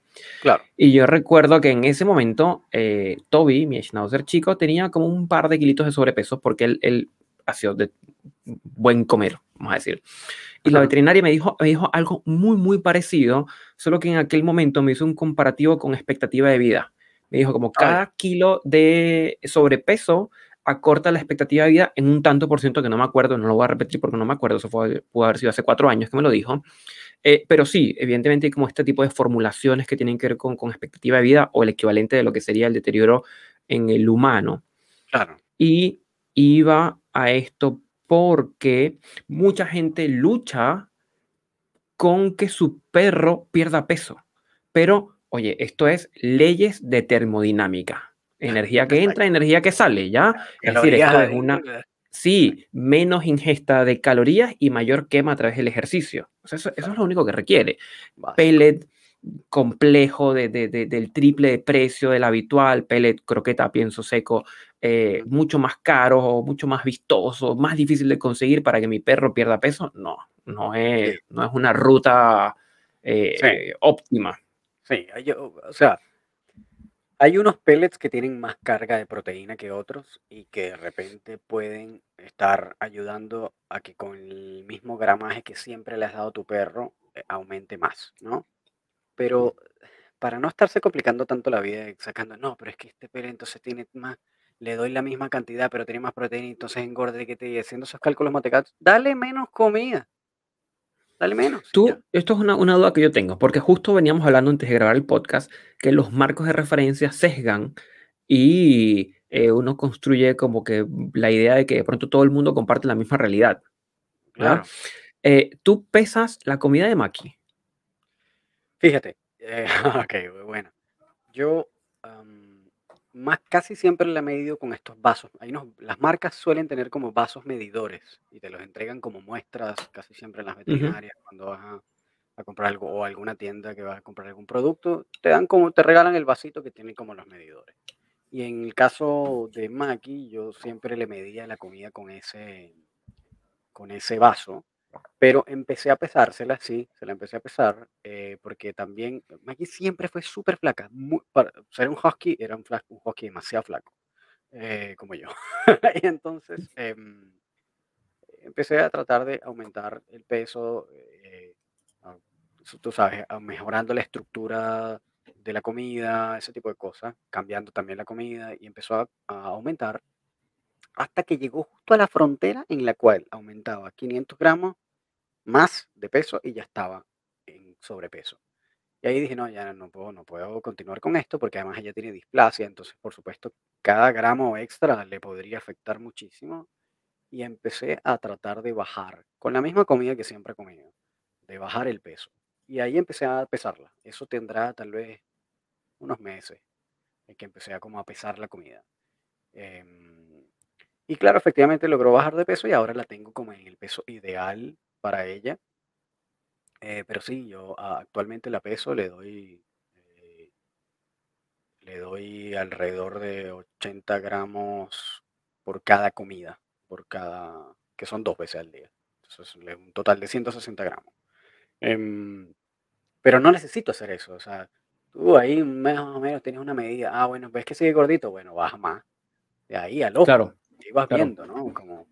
Claro. Y yo recuerdo que en ese momento, eh, Toby, mi schnauzer chico, tenía como un par de kilitos de sobrepeso porque él, él ha sido de buen comer, vamos a decir. Y la veterinaria me dijo, me dijo algo muy, muy parecido, solo que en aquel momento me hizo un comparativo con expectativa de vida. Me dijo como cada kilo de sobrepeso acorta la expectativa de vida en un tanto por ciento que no me acuerdo, no lo voy a repetir porque no me acuerdo, eso fue, pudo haber sido hace cuatro años que me lo dijo, eh, pero sí, evidentemente hay como este tipo de formulaciones que tienen que ver con, con, expectativa de vida o el equivalente de lo que sería el deterioro en el humano. Claro. Y iba a esto porque mucha gente lucha con que su perro pierda peso. Pero, oye, esto es leyes de termodinámica. Energía que entra, energía que sale, ¿ya? Es decir, esto es una, Sí, menos ingesta de calorías y mayor quema a través del ejercicio. eso, es lo único que requiere. Pellet, complejo de, del triple de precio del habitual, pellet, croqueta, pienso seco, eh, mucho más caro, o mucho más vistoso, más difícil de conseguir para que mi perro pierda peso, no, no es, no es una ruta eh, óptima. Sí, o sea, hay unos pellets que tienen más carga de proteína que otros y que de repente pueden estar ayudando a que con el mismo gramaje que siempre le has dado a tu perro eh, aumente más, ¿no? Pero para no estarse complicando tanto la vida sacando, no, pero es que este pellet entonces tiene más, le doy la misma cantidad, pero tiene más proteína, entonces engorde que te y haciendo esos cálculos matemáticos, dale menos comida. Dale menos. Tú, esto es una, duda que yo tengo, porque justo veníamos hablando antes de grabar el podcast que los marcos de referencia sesgan y eh, uno construye como que la idea de que de pronto todo el mundo comparte la misma realidad. Claro. Eh, ¿Tú pesas la comida de Maki? Fíjate, eh, ok, bueno. Yo más casi siempre la he medido con estos vasos. Hay las marcas suelen tener como vasos medidores y te los entregan como muestras casi siempre en las veterinarias cuando vas a, comprar algo o alguna tienda que vas a comprar algún producto, te dan como, te regalan el vasito que tiene como los medidores. Y en el caso de Maki, yo siempre le medía la comida con ese, con ese vaso pero empecé a pesársela, sí, se la empecé a pesar, eh, porque también Maggie siempre fue súper flaca. para ser un husky, era un, un husky demasiado flaco, eh, como yo. y entonces em, empecé a tratar de aumentar el peso, eh, tú sabes, mejorando la estructura de la comida, ese tipo de cosas, cambiando también la comida y empezó a, a aumentar hasta que llegó justo a la frontera en la cual aumentaba 500 gramos más de peso y ya estaba en sobrepeso. Y ahí dije, no, ya no puedo, no puedo continuar con esto porque además ella tiene displasia, entonces por supuesto cada gramo extra le podría afectar muchísimo. Y empecé a tratar de bajar con la misma comida que siempre he comido, de bajar el peso. Y ahí empecé a pesarla. Eso tendrá tal vez unos meses en que empecé a como a pesar la comida. Em, y claro, efectivamente logró bajar de peso y ahora la tengo como en el peso ideal para ella. Eh, pero sí, yo actualmente la peso, le doy, eh, le doy alrededor de 80 gramos por cada comida, por cada, que son dos veces al día. Entonces, un total de 160 gramos. Em, pero no necesito hacer eso, o sea, tú ahí más o menos tienes una medida, ah, bueno, ves que sigue gordito, bueno, baja más. De ahí al ojo, Claro, y vas viendo, ¿no? Como,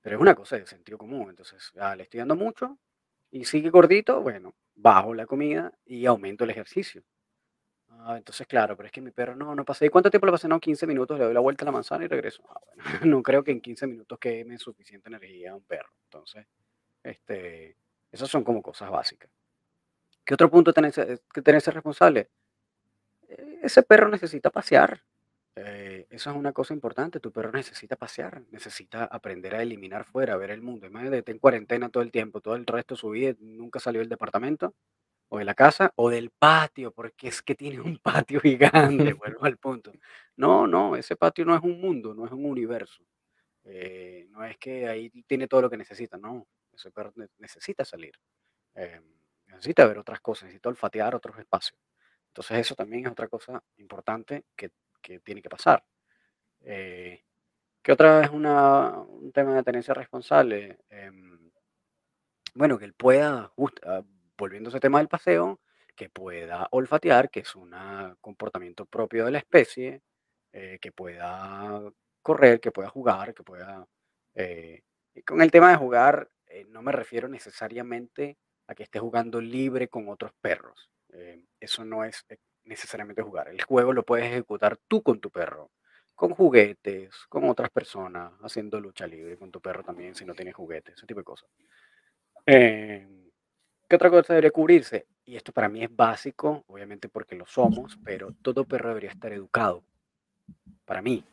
pero es una cosa de sentido común. Entonces, ah, le estoy dando mucho y sigue gordito, bueno, bajo la comida y aumento el ejercicio. Ah, entonces, claro, pero es que mi perro no, no pasé. ¿Y cuánto tiempo le pasé? No, 15 minutos, le doy la vuelta a la manzana y regreso. Ah, bueno, no creo que en 15 minutos queme suficiente energía a un perro. Entonces, este, esas son como cosas básicas. ¿Qué otro punto tenés que tenerse responsable? E, ese perro necesita pasear. Eh, eso es una cosa importante. Tu perro necesita pasear, necesita aprender a eliminar fuera, a ver el mundo. Imagínate, en cuarentena todo el tiempo, todo el resto de su vida, nunca salió del departamento o de la casa o del patio, porque es que tiene un patio gigante, vuelvo al punto. No, no, ese patio no es un mundo, no es un universo. Eh, no es que ahí tiene todo lo que necesita, no. Ese perro necesita salir, eh, necesita ver otras cosas, necesita olfatear otros espacios. Entonces eso también es otra cosa importante que que tiene que pasar. Eh, ¿Qué otra es una, un tema de tenencia responsable? Em, bueno, que él pueda, ah, volviendo a ese tema del paseo, que pueda olfatear, que es un comportamiento propio de la especie, eh, que pueda correr, que pueda jugar, que pueda... Eh, con el tema de jugar, no me refiero necesariamente a que esté jugando libre con otros perros. eso no es necesariamente jugar. El juego lo puedes ejecutar tú con tu perro, con juguetes, con otras personas, haciendo lucha libre con tu perro también si no tienes juguetes, ese tipo de cosas. Em, ¿Qué otra cosa debería cubrirse? Y esto para mí es básico, obviamente porque lo somos, pero todo perro debería estar educado. Para mí,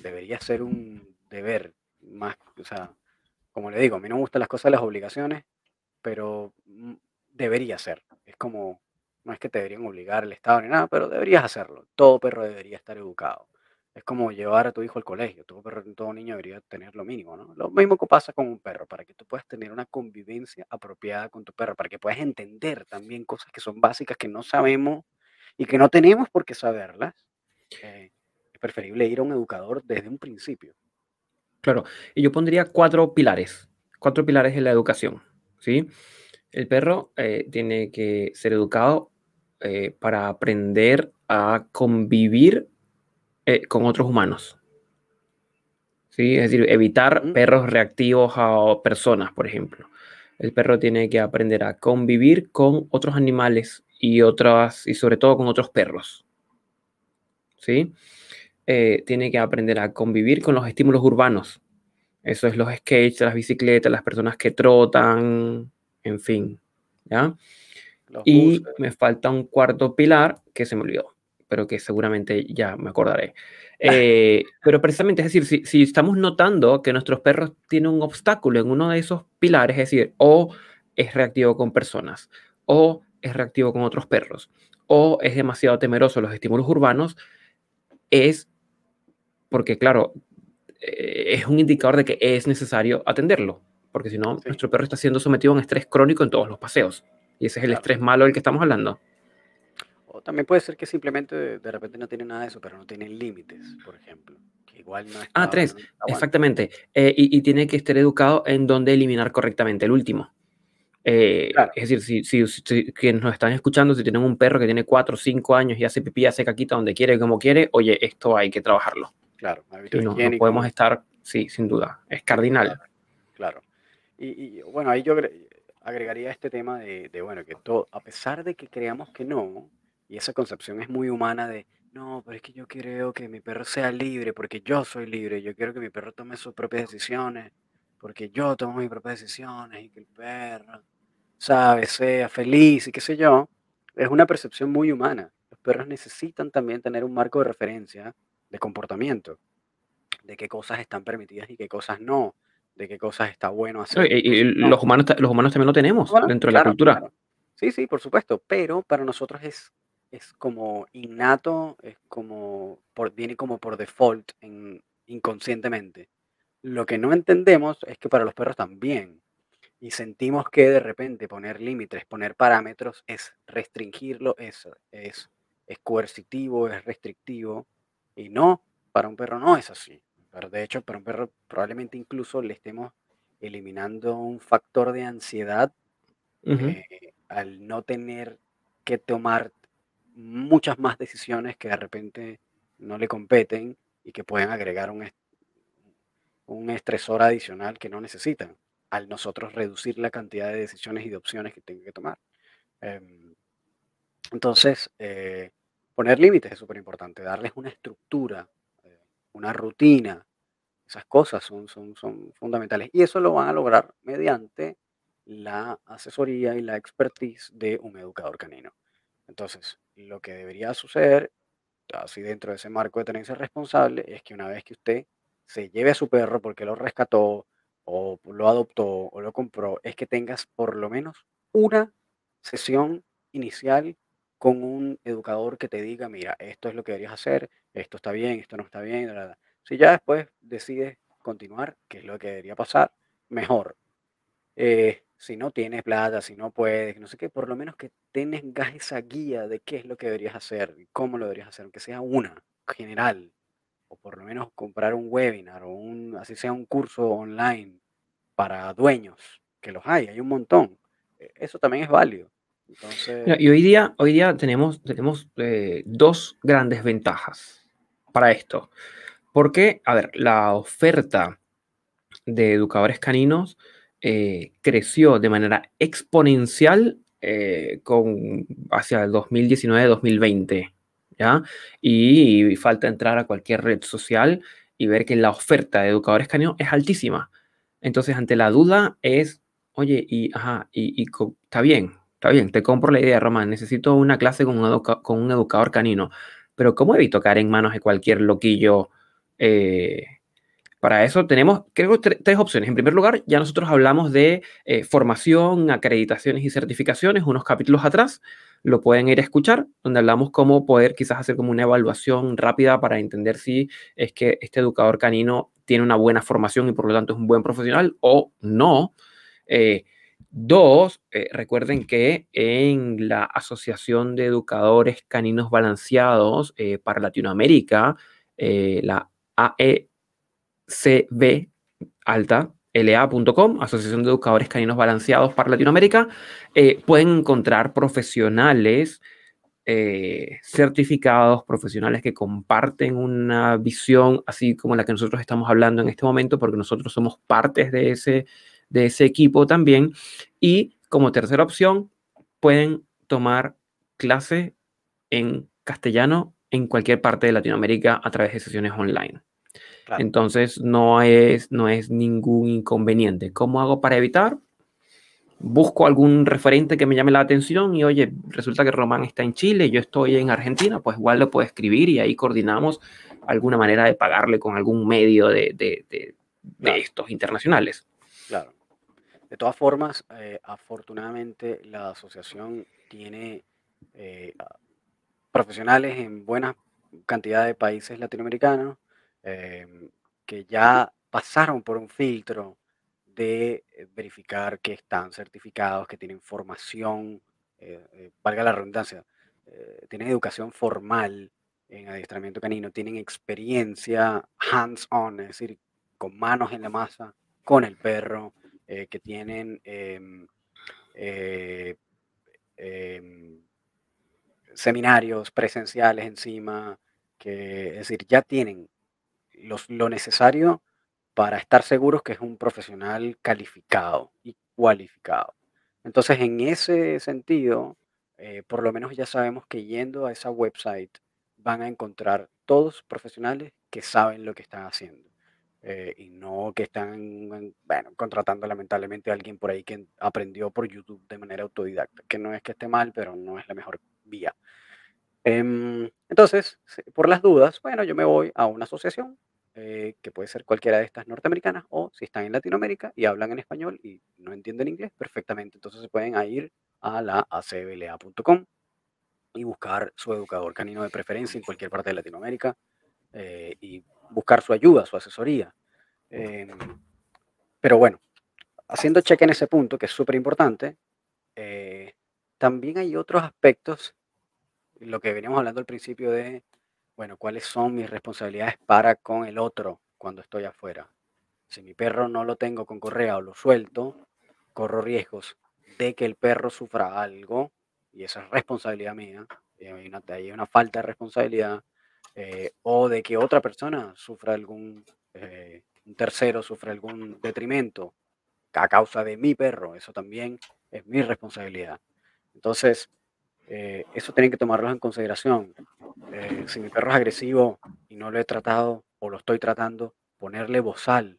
debería ser un deber más, o sea, como le digo, a mí no me gustan las cosas las obligaciones, pero mm, debería ser. Es como no es que te deberían obligar el Estado ni nada, pero deberías hacerlo. Todo perro debería estar educado. Es como llevar a tu hijo al colegio. Tu perro, todo niño debería tener lo mínimo, ¿no? Lo mismo que pasa con un perro, para que tú puedas tener una convivencia apropiada con tu perro, para que puedas entender también cosas que son básicas que no sabemos y que no tenemos por qué saberlas. Eh, es preferible ir a un educador desde un principio. Claro, y yo pondría cuatro pilares, cuatro pilares en la educación, ¿sí? El perro eh, tiene que ser educado eh, para aprender a convivir eh, con otros humanos. ¿Sí? Es decir, evitar perros reactivos a personas, por ejemplo. El perro tiene que aprender a convivir con otros animales y otras, y sobre todo con otros perros. ¿Sí? tiene que aprender a convivir con los estímulos urbanos. Eso es los skates, las bicicletas, las personas que trotan, en fin, ¿ya? Y me falta un cuarto pilar que se me olvidó, pero que seguramente ya me acordaré. Eh, pero precisamente, es decir, si, estamos notando que nuestros perros tienen un obstáculo en uno de esos pilares, es decir, o es reactivo con personas, o es reactivo con otros perros, o es demasiado temeroso los estímulos urbanos, es porque, claro, eh, es un indicador de que es necesario atenderlo porque si no, nuestro perro está siendo sometido a un estrés crónico en todos los paseos. Y ese es el estrés malo del que estamos hablando. O también puede ser que simplemente de, repente no tiene nada de eso, pero no tiene límites, por ejemplo. Que igual no ah, tres, exactamente. Eh, y, tiene que estar educado en dónde eliminar correctamente el último. Eh, es decir, si, si, si, quienes nos están escuchando, si tienen un perro que tiene cuatro o cinco años y hace pipí, hace caquita donde quiere, como quiere, oye, esto hay que trabajarlo. Claro, no, no podemos estar, sí, sin duda, es cardinal. claro. Y, bueno, ahí yo agregaría este tema de, bueno, que todo, a pesar de que creamos que no, y esa concepción es muy humana de, no, pero es que yo creo que mi perro sea libre porque yo soy libre, yo quiero que mi perro tome sus propias decisiones porque yo tomo mis propias decisiones y que el perro, sabe, sea feliz y qué sé yo, es una percepción muy humana. Los perros necesitan también tener un marco de referencia de comportamiento, de qué cosas están permitidas y qué cosas no de qué cosas está bueno hacer. Y, los, humanos, los humanos también lo tenemos dentro de la cultura. Sí, sí, por supuesto, pero para nosotros es, es como innato, es como por, viene como por default en, inconscientemente. Lo que no entendemos es que para los perros también. Y sentimos que de repente poner límites, poner parámetros es restringirlo, es, es, es coercitivo, es restrictivo. Y no, para un perro no es así. Pero de hecho, para un perro probablemente incluso le estemos eliminando un factor de ansiedad eh, al no tener que tomar muchas más decisiones que de repente no le competen y que pueden agregar un, un estresor adicional que no necesitan al nosotros reducir la cantidad de decisiones y de opciones que tenga que tomar. Em, entonces, eh, poner límites es súper importante, darles una estructura una rutina. Esas cosas son, son, son fundamentales. Y eso lo van a lograr mediante la asesoría y la expertise de un educador canino. Entonces, lo que debería suceder, así dentro de ese marco de tenencia responsable, es que una vez que usted se lleve a su perro porque lo rescató o lo adoptó o lo compró, es que tengas por lo menos una sesión inicial con un educador que te diga, mira, esto es lo que deberías hacer, esto está bien, esto no está bien. Si ya después decides continuar, que es lo que debería pasar, mejor. Eh, si no tienes plata, si no puedes, no sé qué, por lo menos que tengas esa guía de qué es lo que deberías hacer y cómo lo deberías hacer, aunque sea una general, o por lo menos comprar un webinar o un, así sea un curso online para dueños, que los hay, hay un montón. E, eso también es válido y hoy día, hoy día tenemos, tenemos eh, dos grandes ventajas para esto. Porque, a ver, la oferta de educadores caninos eh, creció de manera exponencial eh, con, hacia el 2019-2020. ¿ya? Y, falta entrar a cualquier red social y ver que la oferta de educadores caninos es altísima. Entonces, ante la duda es, oye, y, ajá, y, y está bien, Está bien, te compro la idea, Román. Necesito una clase con un, educador canino. Pero ¿cómo evito caer en manos de cualquier loquillo? Eh, para eso tenemos, creo, tres opciones. En primer lugar, ya nosotros hablamos de eh, formación, acreditaciones y certificaciones unos capítulos atrás. lo pueden ir a escuchar, donde hablamos cómo poder quizás hacer como una evaluación rápida para entender si es que este educador canino tiene una buena formación y por lo tanto es un buen profesional o no. Eh, dos, eh, recuerden que en la Asociación de Educadores Caninos Balanceados eh, para Latinoamérica, la AECB alta, LA.com, Asociación de Educadores Caninos Balanceados para Latinoamérica, pueden encontrar profesionales eh, certificados, profesionales que comparten una visión así como la que nosotros estamos hablando en este momento, porque nosotros somos partes de ese, de ese equipo también. Y como tercera opción, pueden tomar clase en castellano en cualquier parte de Latinoamérica a través de sesiones online. Entonces, no es, no es ningún inconveniente. ¿Cómo hago para evitar? busco algún referente que me llame la atención y oye, resulta que Román está en Chile, yo estoy en Argentina, pues igual lo puedo escribir y ahí coordinamos alguna manera de pagarle con algún medio de, de, estos internacionales. Claro. De todas formas, eh, afortunadamente la asociación tiene eh, profesionales en buena cantidad de países latinoamericanos eh, que ya pasaron por un filtro de eh, verificar que están certificados, que tienen formación, valga la redundancia, tienen educación formal en adiestramiento canino, tienen experiencia hands-on, es decir, con manos en la masa, con el perro, que tienen em, em, seminarios presenciales encima, que es decir, ya tienen los, lo necesario para estar seguros que es un profesional calificado y cualificado. Entonces, en ese sentido, eh, por lo menos ya sabemos que yendo a esa website van a encontrar todos profesionales que saben lo que están haciendo. Eh, y no que están, bueno, contratando lamentablemente a alguien por ahí que aprendió por YouTube de manera autodidacta, que no es que esté mal, pero no es la mejor vía. Em, entonces, por las dudas, bueno, yo me voy a una asociación eh, que puede ser cualquiera de estas norteamericanas, o si están en Latinoamérica y hablan en español y no entienden inglés, perfectamente. Entonces se pueden ir a la acbla.com y buscar su educador canino de preferencia en cualquier parte de Latinoamérica eh, y buscar su ayuda, su asesoría. Em, pero bueno, haciendo cheque en ese punto, que es súper importante, eh, también hay otros aspectos, lo que veníamos hablando al principio de bueno, ¿cuáles son mis responsabilidades para con el otro cuando estoy afuera? Si mi perro no lo tengo con correa o lo suelto, corro riesgos de que el perro sufra algo y esa es responsabilidad mía. Y hay, una, hay una falta de responsabilidad eh, o de que otra persona sufra algún, eh, un tercero sufra algún detrimento a causa de mi perro. Eso también es mi responsabilidad. Entonces, eh, eso tienen que tomarlo en consideración. Si mi perro es agresivo y no lo he tratado o lo estoy tratando, ponerle bozal.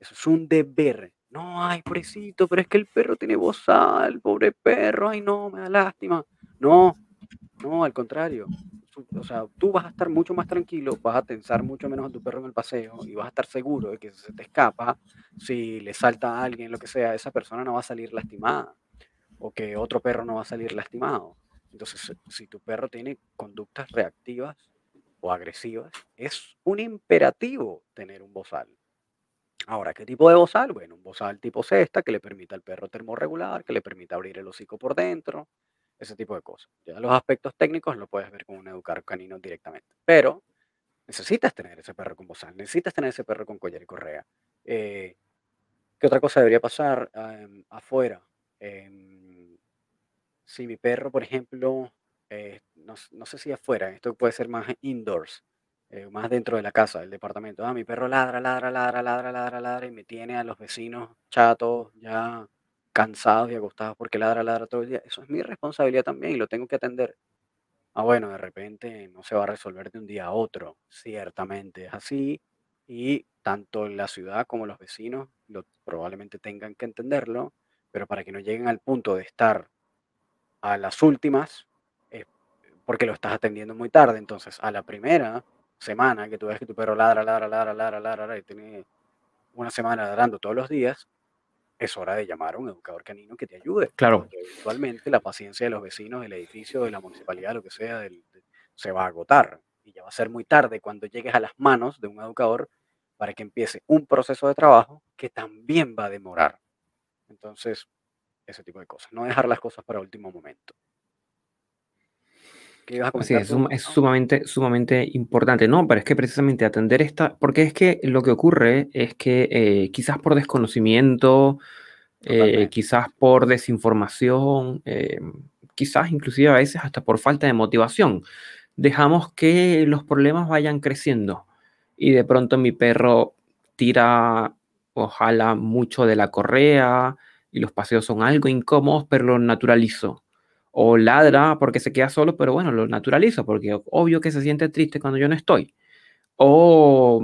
Eso es un deber. No, ay, pobrecito, pero es que el perro tiene bozal, pobre perro, ay, no, me da lástima. No, no, al contrario. O sea, tú vas a estar mucho más tranquilo, vas a tensar mucho menos a tu perro en el paseo y vas a estar seguro de que si se te escapa, si le salta a alguien, lo que sea, esa persona no va a salir lastimada o que otro perro no va a salir lastimado. Entonces, si tu perro tiene conductas reactivas o agresivas, es un imperativo tener un bozal. Ahora, ¿qué tipo de bozal? Bueno, un bozal tipo cesta que le permita al perro termorregular, que le permita abrir el hocico por dentro, ese tipo de cosas. Ya los aspectos técnicos lo puedes ver con un educar canino directamente. Pero necesitas tener ese perro con bozal, necesitas tener ese perro con collar y correa. Eh, ¿Qué otra cosa debería pasar em, afuera? Em, si mi perro, por ejemplo, eh, no, sé si afuera, esto puede ser más indoors, eh, más dentro de la casa, del departamento. Ah, mi perro ladra, ladra, ladra, ladra, ladra, ladra y me tiene a los vecinos chatos, ya cansados y agostados porque ladra, ladra todo el día. Eso es mi responsabilidad también y lo tengo que atender. Ah, bueno, de repente no se va a resolver de un día a otro, ciertamente es así y tanto la ciudad como los vecinos lo, probablemente tengan que entenderlo, pero para que no lleguen al punto de estar a las últimas, porque lo estás atendiendo muy tarde. Entonces, a la primera semana que tú ves que tu perro ladra, ladra, ladra, ladra, ladra, y tiene una semana ladrando todos los días, es hora de llamar a un educador canino que te ayude. Claro. Porque eventualmente la paciencia de los vecinos del edificio, de la municipalidad, lo que sea, se va a agotar. Y ya va a ser muy tarde cuando llegues a las manos de un educador para que empiece un proceso de trabajo que también va a demorar. Entonces, ese tipo de cosas. No dejar las cosas para último momento. Sí, es, es, sumamente, sumamente importante, ¿no? Pero es que precisamente atender esta, porque es que lo que ocurre es que eh, quizás por desconocimiento, eh, quizás por desinformación, eh, quizás inclusive a veces hasta por falta de motivación, dejamos que los problemas vayan creciendo y de pronto mi perro tira ojalá mucho de la correa y los paseos son algo incómodos, pero lo naturalizo o ladra porque se queda solo, pero bueno, lo naturalizo porque obvio que se siente triste cuando yo no estoy. O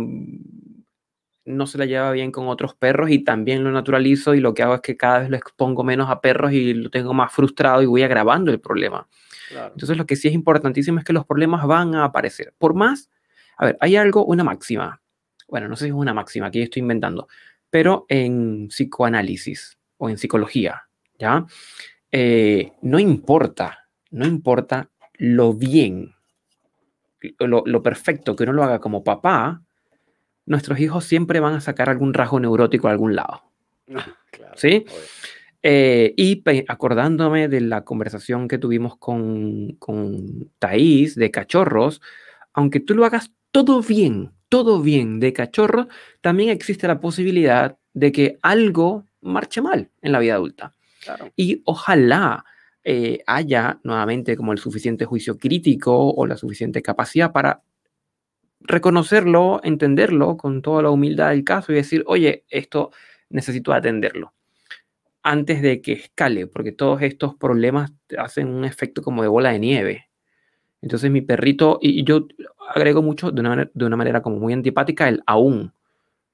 no se la lleva bien con otros perros y también lo naturalizo y lo que hago es que cada vez lo expongo menos a perros y lo tengo más frustrado y voy agravando el problema. Entonces lo que sí es importantísimo es que los problemas van a aparecer. Por más, a ver, hay algo, una máxima. Bueno, no sé si es una máxima, que yo estoy inventando, pero en psicoanálisis o en psicología, ¿ya? Eh, no importa, no importa lo bien, lo, perfecto que uno lo haga como papá, nuestros hijos siempre van a sacar algún rasgo neurótico a algún lado. ¿Sí? Eh, y acordándome de la conversación que tuvimos con, con Thais de cachorros, aunque tú lo hagas todo bien, todo bien de cachorro, también existe la posibilidad de que algo marche mal en la vida adulta. Y ojalá eh, haya nuevamente como el suficiente juicio crítico o la suficiente capacidad para reconocerlo, entenderlo con toda la humildad del caso y decir, oye, esto necesito atenderlo antes de que escale, porque todos estos problemas hacen un efecto como de bola de nieve. Entonces mi perrito, y yo agrego mucho de una, de una manera como muy antipática el aún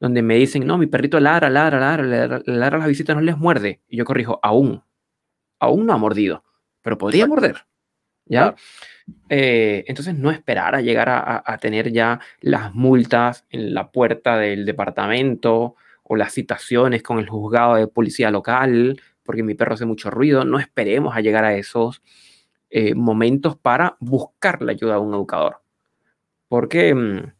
donde me dicen, no, mi perrito ladra, ladra, ladra, ladra, ladra las visitas, no les muerde. Y yo corrijo, aún, aún no ha mordido, pero podría morder. ¿Ya? Eh, entonces, no esperar a llegar a, tener ya las multas en la puerta del departamento o las citaciones con el juzgado de policía local, porque mi perro hace mucho ruido. No esperemos a llegar a esos eh, momentos para buscar la ayuda de un educador. Porque mm,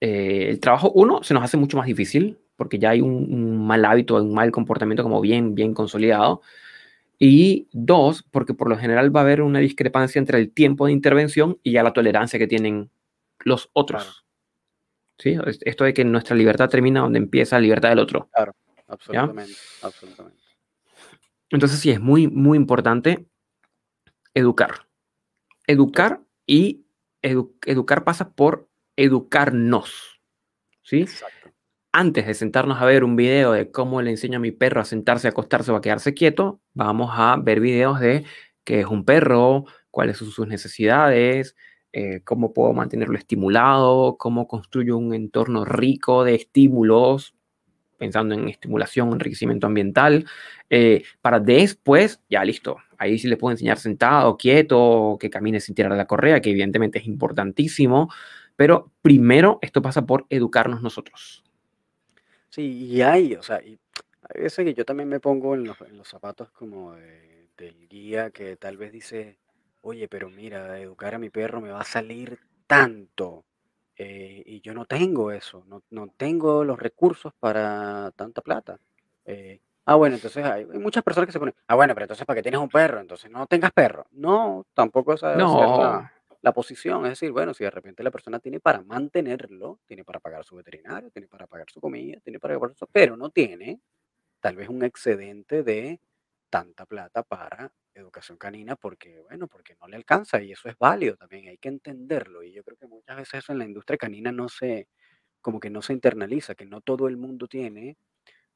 eh, el trabajo, uno, se nos hace mucho más difícil porque ya hay un, mal hábito, un mal comportamiento como bien, bien consolidado. Y dos, porque por lo general va a haber una discrepancia entre el tiempo de intervención y ya la tolerancia que tienen los otros. ¿Sí? Esto de que nuestra libertad termina donde empieza la libertad del otro. Claro, absolutamente, absolutamente. Entonces sí, es muy, muy importante educar. Educar y educar pasa por educarnos. ¿Sí? Antes de sentarnos a ver un video de cómo le enseño a mi perro a sentarse, a acostarse o a quedarse quieto, vamos a ver videos de qué es un perro, cuáles son sus necesidades, eh, cómo puedo mantenerlo estimulado, cómo construyo un entorno rico de estímulos, pensando en estimulación, enriquecimiento ambiental, eh, para después, ya listo, ahí sí le puedo enseñar sentado, quieto, que camine sin tirar la correa, que evidentemente es importantísimo, pero primero esto pasa por educarnos nosotros. Sí, y hay, o sea, y hay veces que yo también me pongo en los, zapatos como del guía que tal vez dice, oye, pero mira, educar a mi perro me va a salir tanto. Eh, y yo no tengo eso, no, tengo los recursos para tanta plata. Eh, ah, bueno, entonces hay, muchas personas que se ponen, ah, bueno, pero entonces ¿para qué tienes un perro? Entonces no tengas perro. No, tampoco debe No, la posición. Es decir, bueno, si de repente la persona tiene para mantenerlo, tiene para pagar su veterinario, tiene para pagar su comida, tiene para pagar eso, pero no tiene tal vez un excedente de tanta plata para educación canina porque, bueno, porque no le alcanza y eso es válido también, hay que entenderlo. Y yo creo que muchas veces eso en la industria canina no se, como que no se internaliza, que no todo el mundo tiene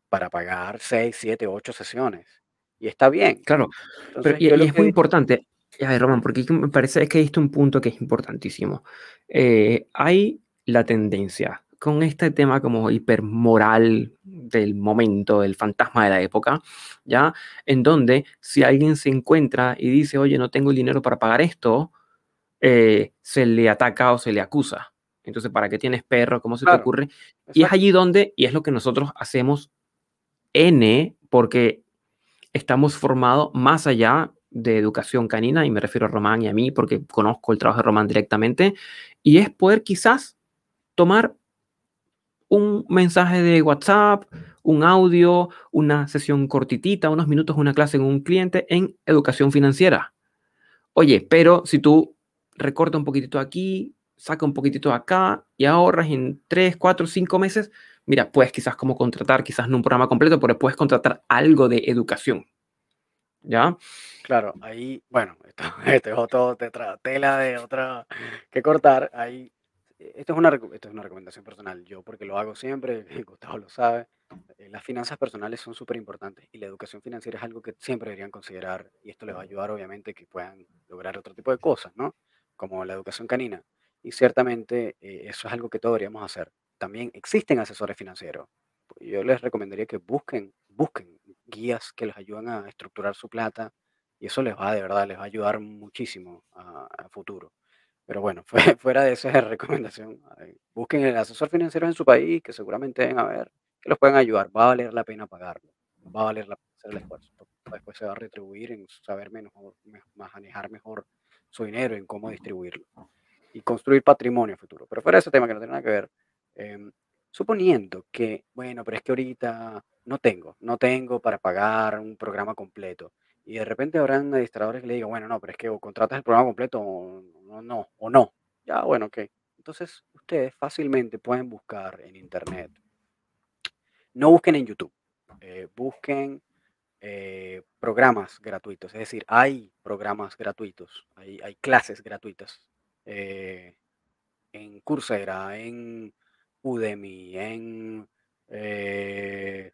para pagar 6, 7, 8 sesiones. Y está bien. Claro, pero y, es muy importante. A ver, Román, porque me parece que hay un punto que es importantísimo. Eh, hay la tendencia con este tema como hipermoral del momento, del fantasma de la época, ¿ya? En donde si alguien se encuentra y dice, oye, no tengo el dinero para pagar esto, eh, se le ataca o se le acusa. Entonces, ¿para qué tienes perro? ¿Cómo se te ocurre? Y es allí donde, y es lo que nosotros hacemos N porque estamos formados más allá de educación canina, y me refiero a Román y a mí porque conozco el trabajo de Román directamente, y es poder quizás tomar un mensaje de WhatsApp, un audio, una sesión cortitita, unos minutos, una clase con un cliente en educación financiera. Oye, pero si tú recorta un poquitito aquí, saca un poquitito acá y ahorras en 3, 4, 5 meses, mira, puedes quizás como contratar, quizás no un programa completo, pero puedes contratar algo de educación. ¿Ya? Claro, ahí, bueno, esto, esto es otro tela de otra que cortar. Ahí esto es, una, esto es una recomendación personal, yo porque lo hago siempre, Gustavo lo sabe, eh, las finanzas personales son súper importantes y la educación financiera es algo que siempre deberían considerar y esto les va a ayudar obviamente que puedan lograr otro tipo de cosas, ¿no? Como la educación canina. Y ciertamente eh, eso es algo que todos deberíamos hacer. También existen asesores financieros. Yo les recomendaría que busquen, busquen guías que les ayuden a estructurar su plata y eso les va, de verdad, les va a ayudar muchísimo a, a futuro. Pero bueno, fuera de esa recomendación, busquen el asesor financiero en su país, que seguramente deben haber, que los pueden ayudar. Va a valer la pena pagarlo, va a valer la pena hacer el esfuerzo. Después se va a retribuir en saber mejor, manejar mejor su dinero, en cómo distribuirlo y construir patrimonio futuro. Pero fuera de ese tema que no tiene nada que ver, em, suponiendo que, bueno, pero es que ahorita no tengo, no tengo para pagar un programa completo. Y de repente habrán administradores que le digan, bueno, no, pero es que o contratas el programa completo o no, o no. Ya, bueno, ok. Entonces, ustedes fácilmente pueden buscar en Internet. No busquen en YouTube. Eh, busquen eh, programas gratuitos. Es decir, hay programas gratuitos. Hay, hay clases gratuitas. Eh, en Coursera, en Udemy, en eh,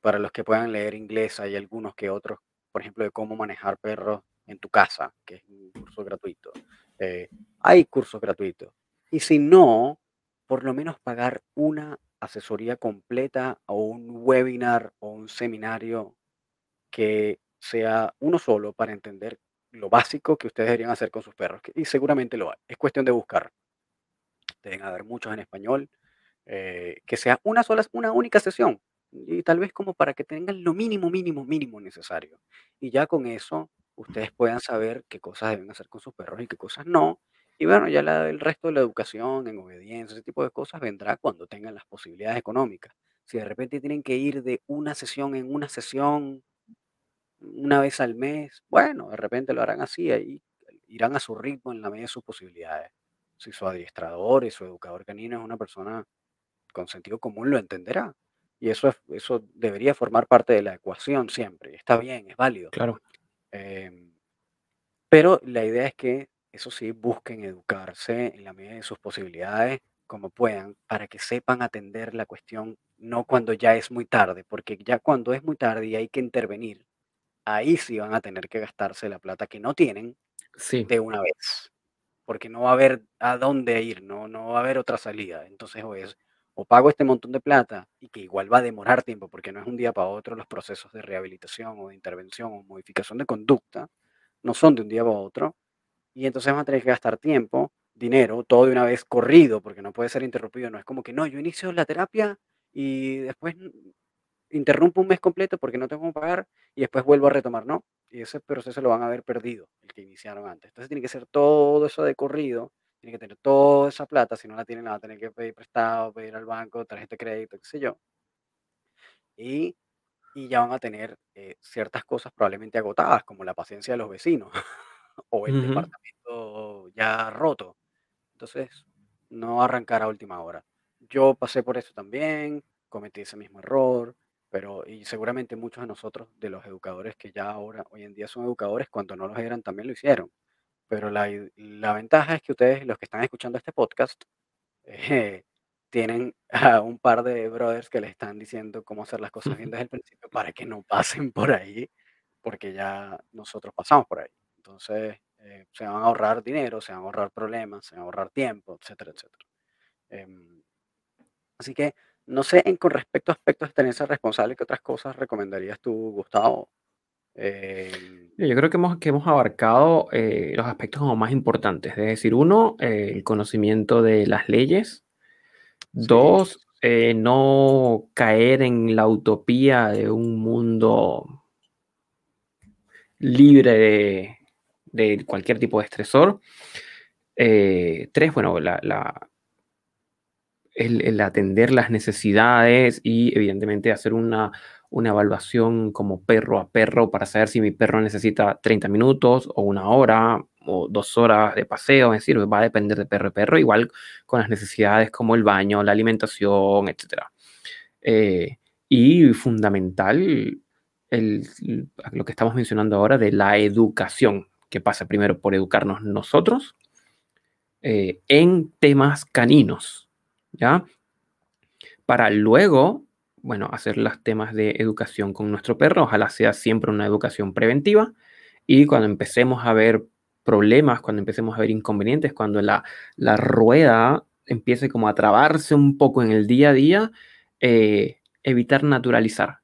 para los que puedan leer inglés. Hay algunos que otros por ejemplo, de cómo manejar perros en tu casa, que es un curso gratuito. Eh, hay cursos gratuitos. Y si no, por lo menos pagar una asesoría completa o un webinar o un seminario que sea uno solo para entender lo básico que ustedes deberían hacer con sus perros. Y seguramente lo hay. Es cuestión de buscar. Deben haber muchos en español. Eh, que sea una sola, una única sesión y tal vez como para que tengan lo mínimo, mínimo, mínimo necesario. Y ya con eso ustedes puedan saber qué cosas deben hacer con sus perros y qué cosas no. Y bueno, ya la, el resto de la educación, en obediencia, ese tipo de cosas vendrá cuando tengan las posibilidades económicas. Si de repente tienen que ir de una sesión en una sesión una vez al mes, bueno, de repente lo harán así, ahí irán a su ritmo en la medida de sus posibilidades. Si su adiestrador y su educador canino es una persona con sentido común, lo entenderá. Y eso, eso debería formar parte de la ecuación siempre. Está bien, es válido. Claro. Em, pero la idea es que, eso sí, busquen educarse en la medida de sus posibilidades, como puedan, para que sepan atender la cuestión no cuando ya es muy tarde, porque ya cuando es muy tarde y hay que intervenir, ahí sí van a tener que gastarse la plata que no tienen sí. de una vez, porque no va a haber a dónde ir, no, no va a haber otra salida. Entonces, o es o pago este montón de plata y que igual va a demorar tiempo porque no es un día para otro los procesos de rehabilitación o de intervención o modificación de conducta, no son de un día para otro y entonces van a tener que gastar tiempo, dinero, todo de una vez corrido porque no puede ser interrumpido, no es como que no, yo inicio la terapia y después interrumpo un mes completo porque no tengo que pagar y después vuelvo a retomar, no, y ese proceso lo van a haber perdido, el que iniciaron antes. Entonces tiene que ser todo eso de corrido tiene que tener toda esa plata, si no la tiene, la va a tener que pedir prestado, pedir al banco, tarjeta de crédito, qué sé yo. Y, y ya van a tener eh, ciertas cosas probablemente agotadas, como la paciencia de los vecinos o el departamento ya roto. Entonces, no arrancar a última hora. Yo pasé por eso también, cometí ese mismo error, pero y seguramente muchos de nosotros, de los educadores que ya ahora, hoy en día son educadores, cuando no los eran, también lo hicieron. Pero la, la ventaja es que ustedes, los que están escuchando este podcast, eh, tienen a un par de brothers que les están diciendo cómo hacer las cosas bien desde el principio para que no pasen por ahí, porque ya nosotros pasamos por ahí. Entonces, eh, se van a ahorrar dinero, se van a ahorrar problemas, se van a ahorrar tiempo, etcétera, etcétera. Em, así que, no sé, en, con respecto a aspectos de tenencia responsable, ¿qué otras cosas recomendarías tú, Gustavo, Em, yo creo que hemos, que hemos abarcado eh, los aspectos como más importantes. Es decir, uno, eh, el conocimiento de las leyes. Dos, eh, no caer en la utopía de un mundo libre de, cualquier tipo de estresor. Tres, bueno, la, el, atender las necesidades y evidentemente hacer una, una evaluación como perro a perro para saber si mi perro necesita 30 minutos o una hora o dos horas de paseo, es decir, va a depender de perro a perro, igual con las necesidades como el baño, la alimentación, etc. Eh, y fundamental lo que estamos mencionando ahora de la educación, que pasa primero por educarnos nosotros eh, en temas caninos, ¿ya? Para luego, bueno, hacer los temas de educación con nuestro perro, ojalá sea siempre una educación preventiva, y cuando empecemos a ver problemas, cuando empecemos a ver inconvenientes, cuando la, la rueda empiece como a trabarse un poco en el día a día, eh, evitar naturalizar.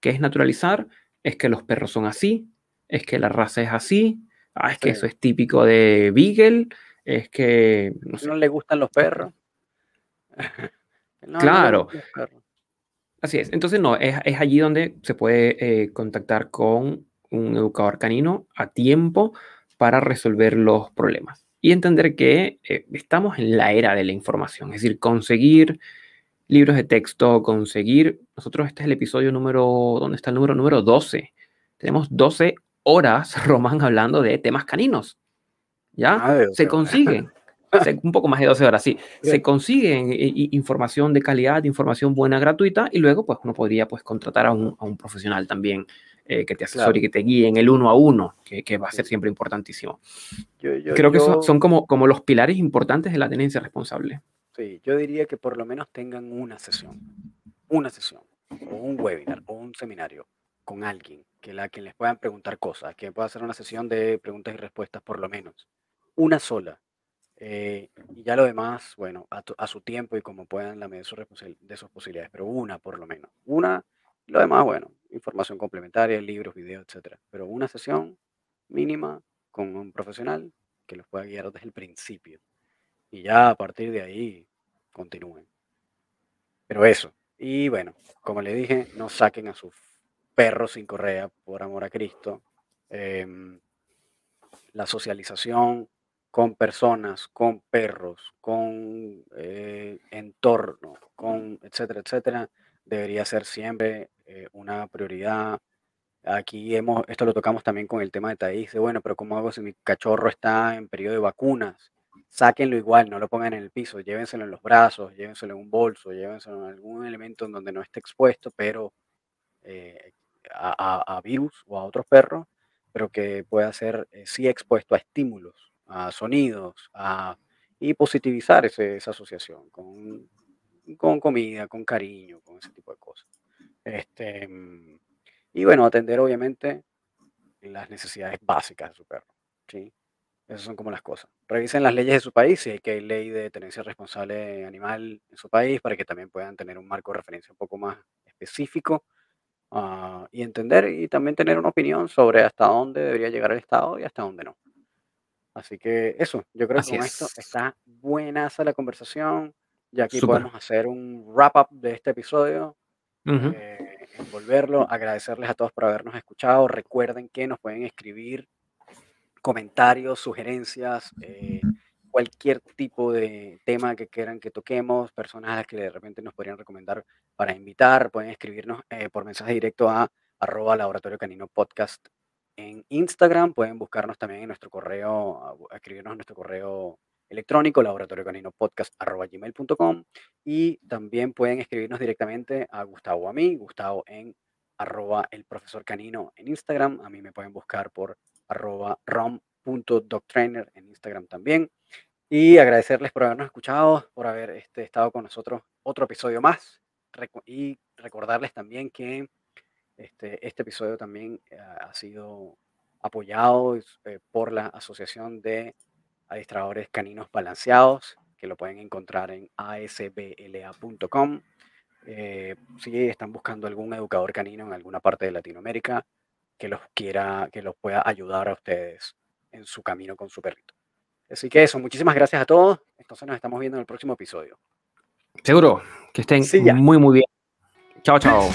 ¿Qué es naturalizar? Es que los perros son así, es que la raza es así, ah, es que eso es típico de Beagle, es que... No, le gustan los perros. claro. Así es. Entonces, no, es, es allí donde se puede eh, contactar con un educador canino a tiempo para resolver los problemas. Y entender que eh, estamos en la era de la información, es decir, conseguir libros de texto, conseguir, nosotros este es el episodio número, ¿dónde está el número? Número 12. Tenemos 12 horas, Román, hablando de temas caninos. ¿Ya? se consiguen. un poco más de 12 horas, sí. Se consiguen eh, información de calidad, información buena, gratuita, y luego pues uno podría pues contratar a un, a un profesional también eh, que te asesore y que te guíe en el uno a uno, que, que va a ser siempre importantísimo. Creo que son, son como, como los pilares importantes de la tenencia responsable. Sí, yo diría que por lo menos tengan una sesión, una sesión, o un webinar, o un seminario con alguien que la que les puedan preguntar cosas, que pueda hacer una sesión de preguntas y respuestas por lo menos, una sola. Eh, y ya lo demás, bueno, a, su tiempo y como puedan la medida de sus posibilidades, pero una por lo menos, una lo demás, bueno, información complementaria, libros, videos, etcétera. Pero una sesión mínima con un profesional que los pueda guiar desde el principio. Y ya a partir de ahí continúen. Pero eso. Y bueno, como le dije, no saquen a sus perros sin correa, por amor a Cristo. Em, la socialización con personas, con perros, con eh, entorno, con etcétera, etcétera, debería ser siempre eh, una prioridad. Aquí hemos, esto lo tocamos también con el tema de Taís, de bueno, pero ¿cómo hago si mi cachorro está en periodo de vacunas? Sáquenlo igual, no lo pongan en el piso, llévenselo en los brazos, llévenselo en un bolso, llévenselo en algún elemento en donde no esté expuesto, pero eh, a, virus o a otros perros, pero que pueda ser eh, sí expuesto a estímulos, a sonidos, a, y positivizar esa asociación con, con comida, con cariño, con ese tipo de cosas. Este, mm, y bueno, atender obviamente las necesidades básicas de su perro. ¿sí? Esas son como las cosas. Revisen las leyes de su país, si hay que hay ley de tenencia responsable animal en su país, para que también puedan tener un marco de referencia un poco más específico ah, y entender y también tener una opinión sobre hasta dónde debería llegar el Estado y hasta dónde no. Así que eso, yo creo que con esto está buena la conversación. Ya aquí podemos hacer un wrap up de este episodio. Eh, envolverlo, agradecerles a todos por habernos escuchado. Recuerden que nos pueden escribir comentarios, sugerencias, eh, cualquier tipo de tema que quieran que toquemos, personas a las que de repente nos podrían recomendar para invitar, pueden escribirnos eh, por mensaje directo a arroba laboratorio canino podcast en Instagram, pueden buscarnos también en nuestro correo, escribirnos en nuestro correo electrónico, laboratorio canino podcast gmail.com y también pueden escribirnos directamente a Gustavo a mí, Gustavo en arroba el profesor canino en Instagram, a mí me pueden buscar por arroba rom.doctrainer en Instagram también y agradecerles por habernos escuchado, por haber este, estado con nosotros otro episodio más y recordarles también que este, este episodio también eh, ha sido apoyado eh, por la Asociación de adiestradores caninos balanceados, que lo pueden encontrar en asbla.com. Eh, si están buscando algún educador canino en alguna parte de Latinoamérica que los quiera, que los pueda ayudar a ustedes en su camino con su perrito. Así que eso, muchísimas gracias a todos. Entonces nos estamos viendo en el próximo episodio. Seguro. Que estén muy, muy bien. Chao, chao.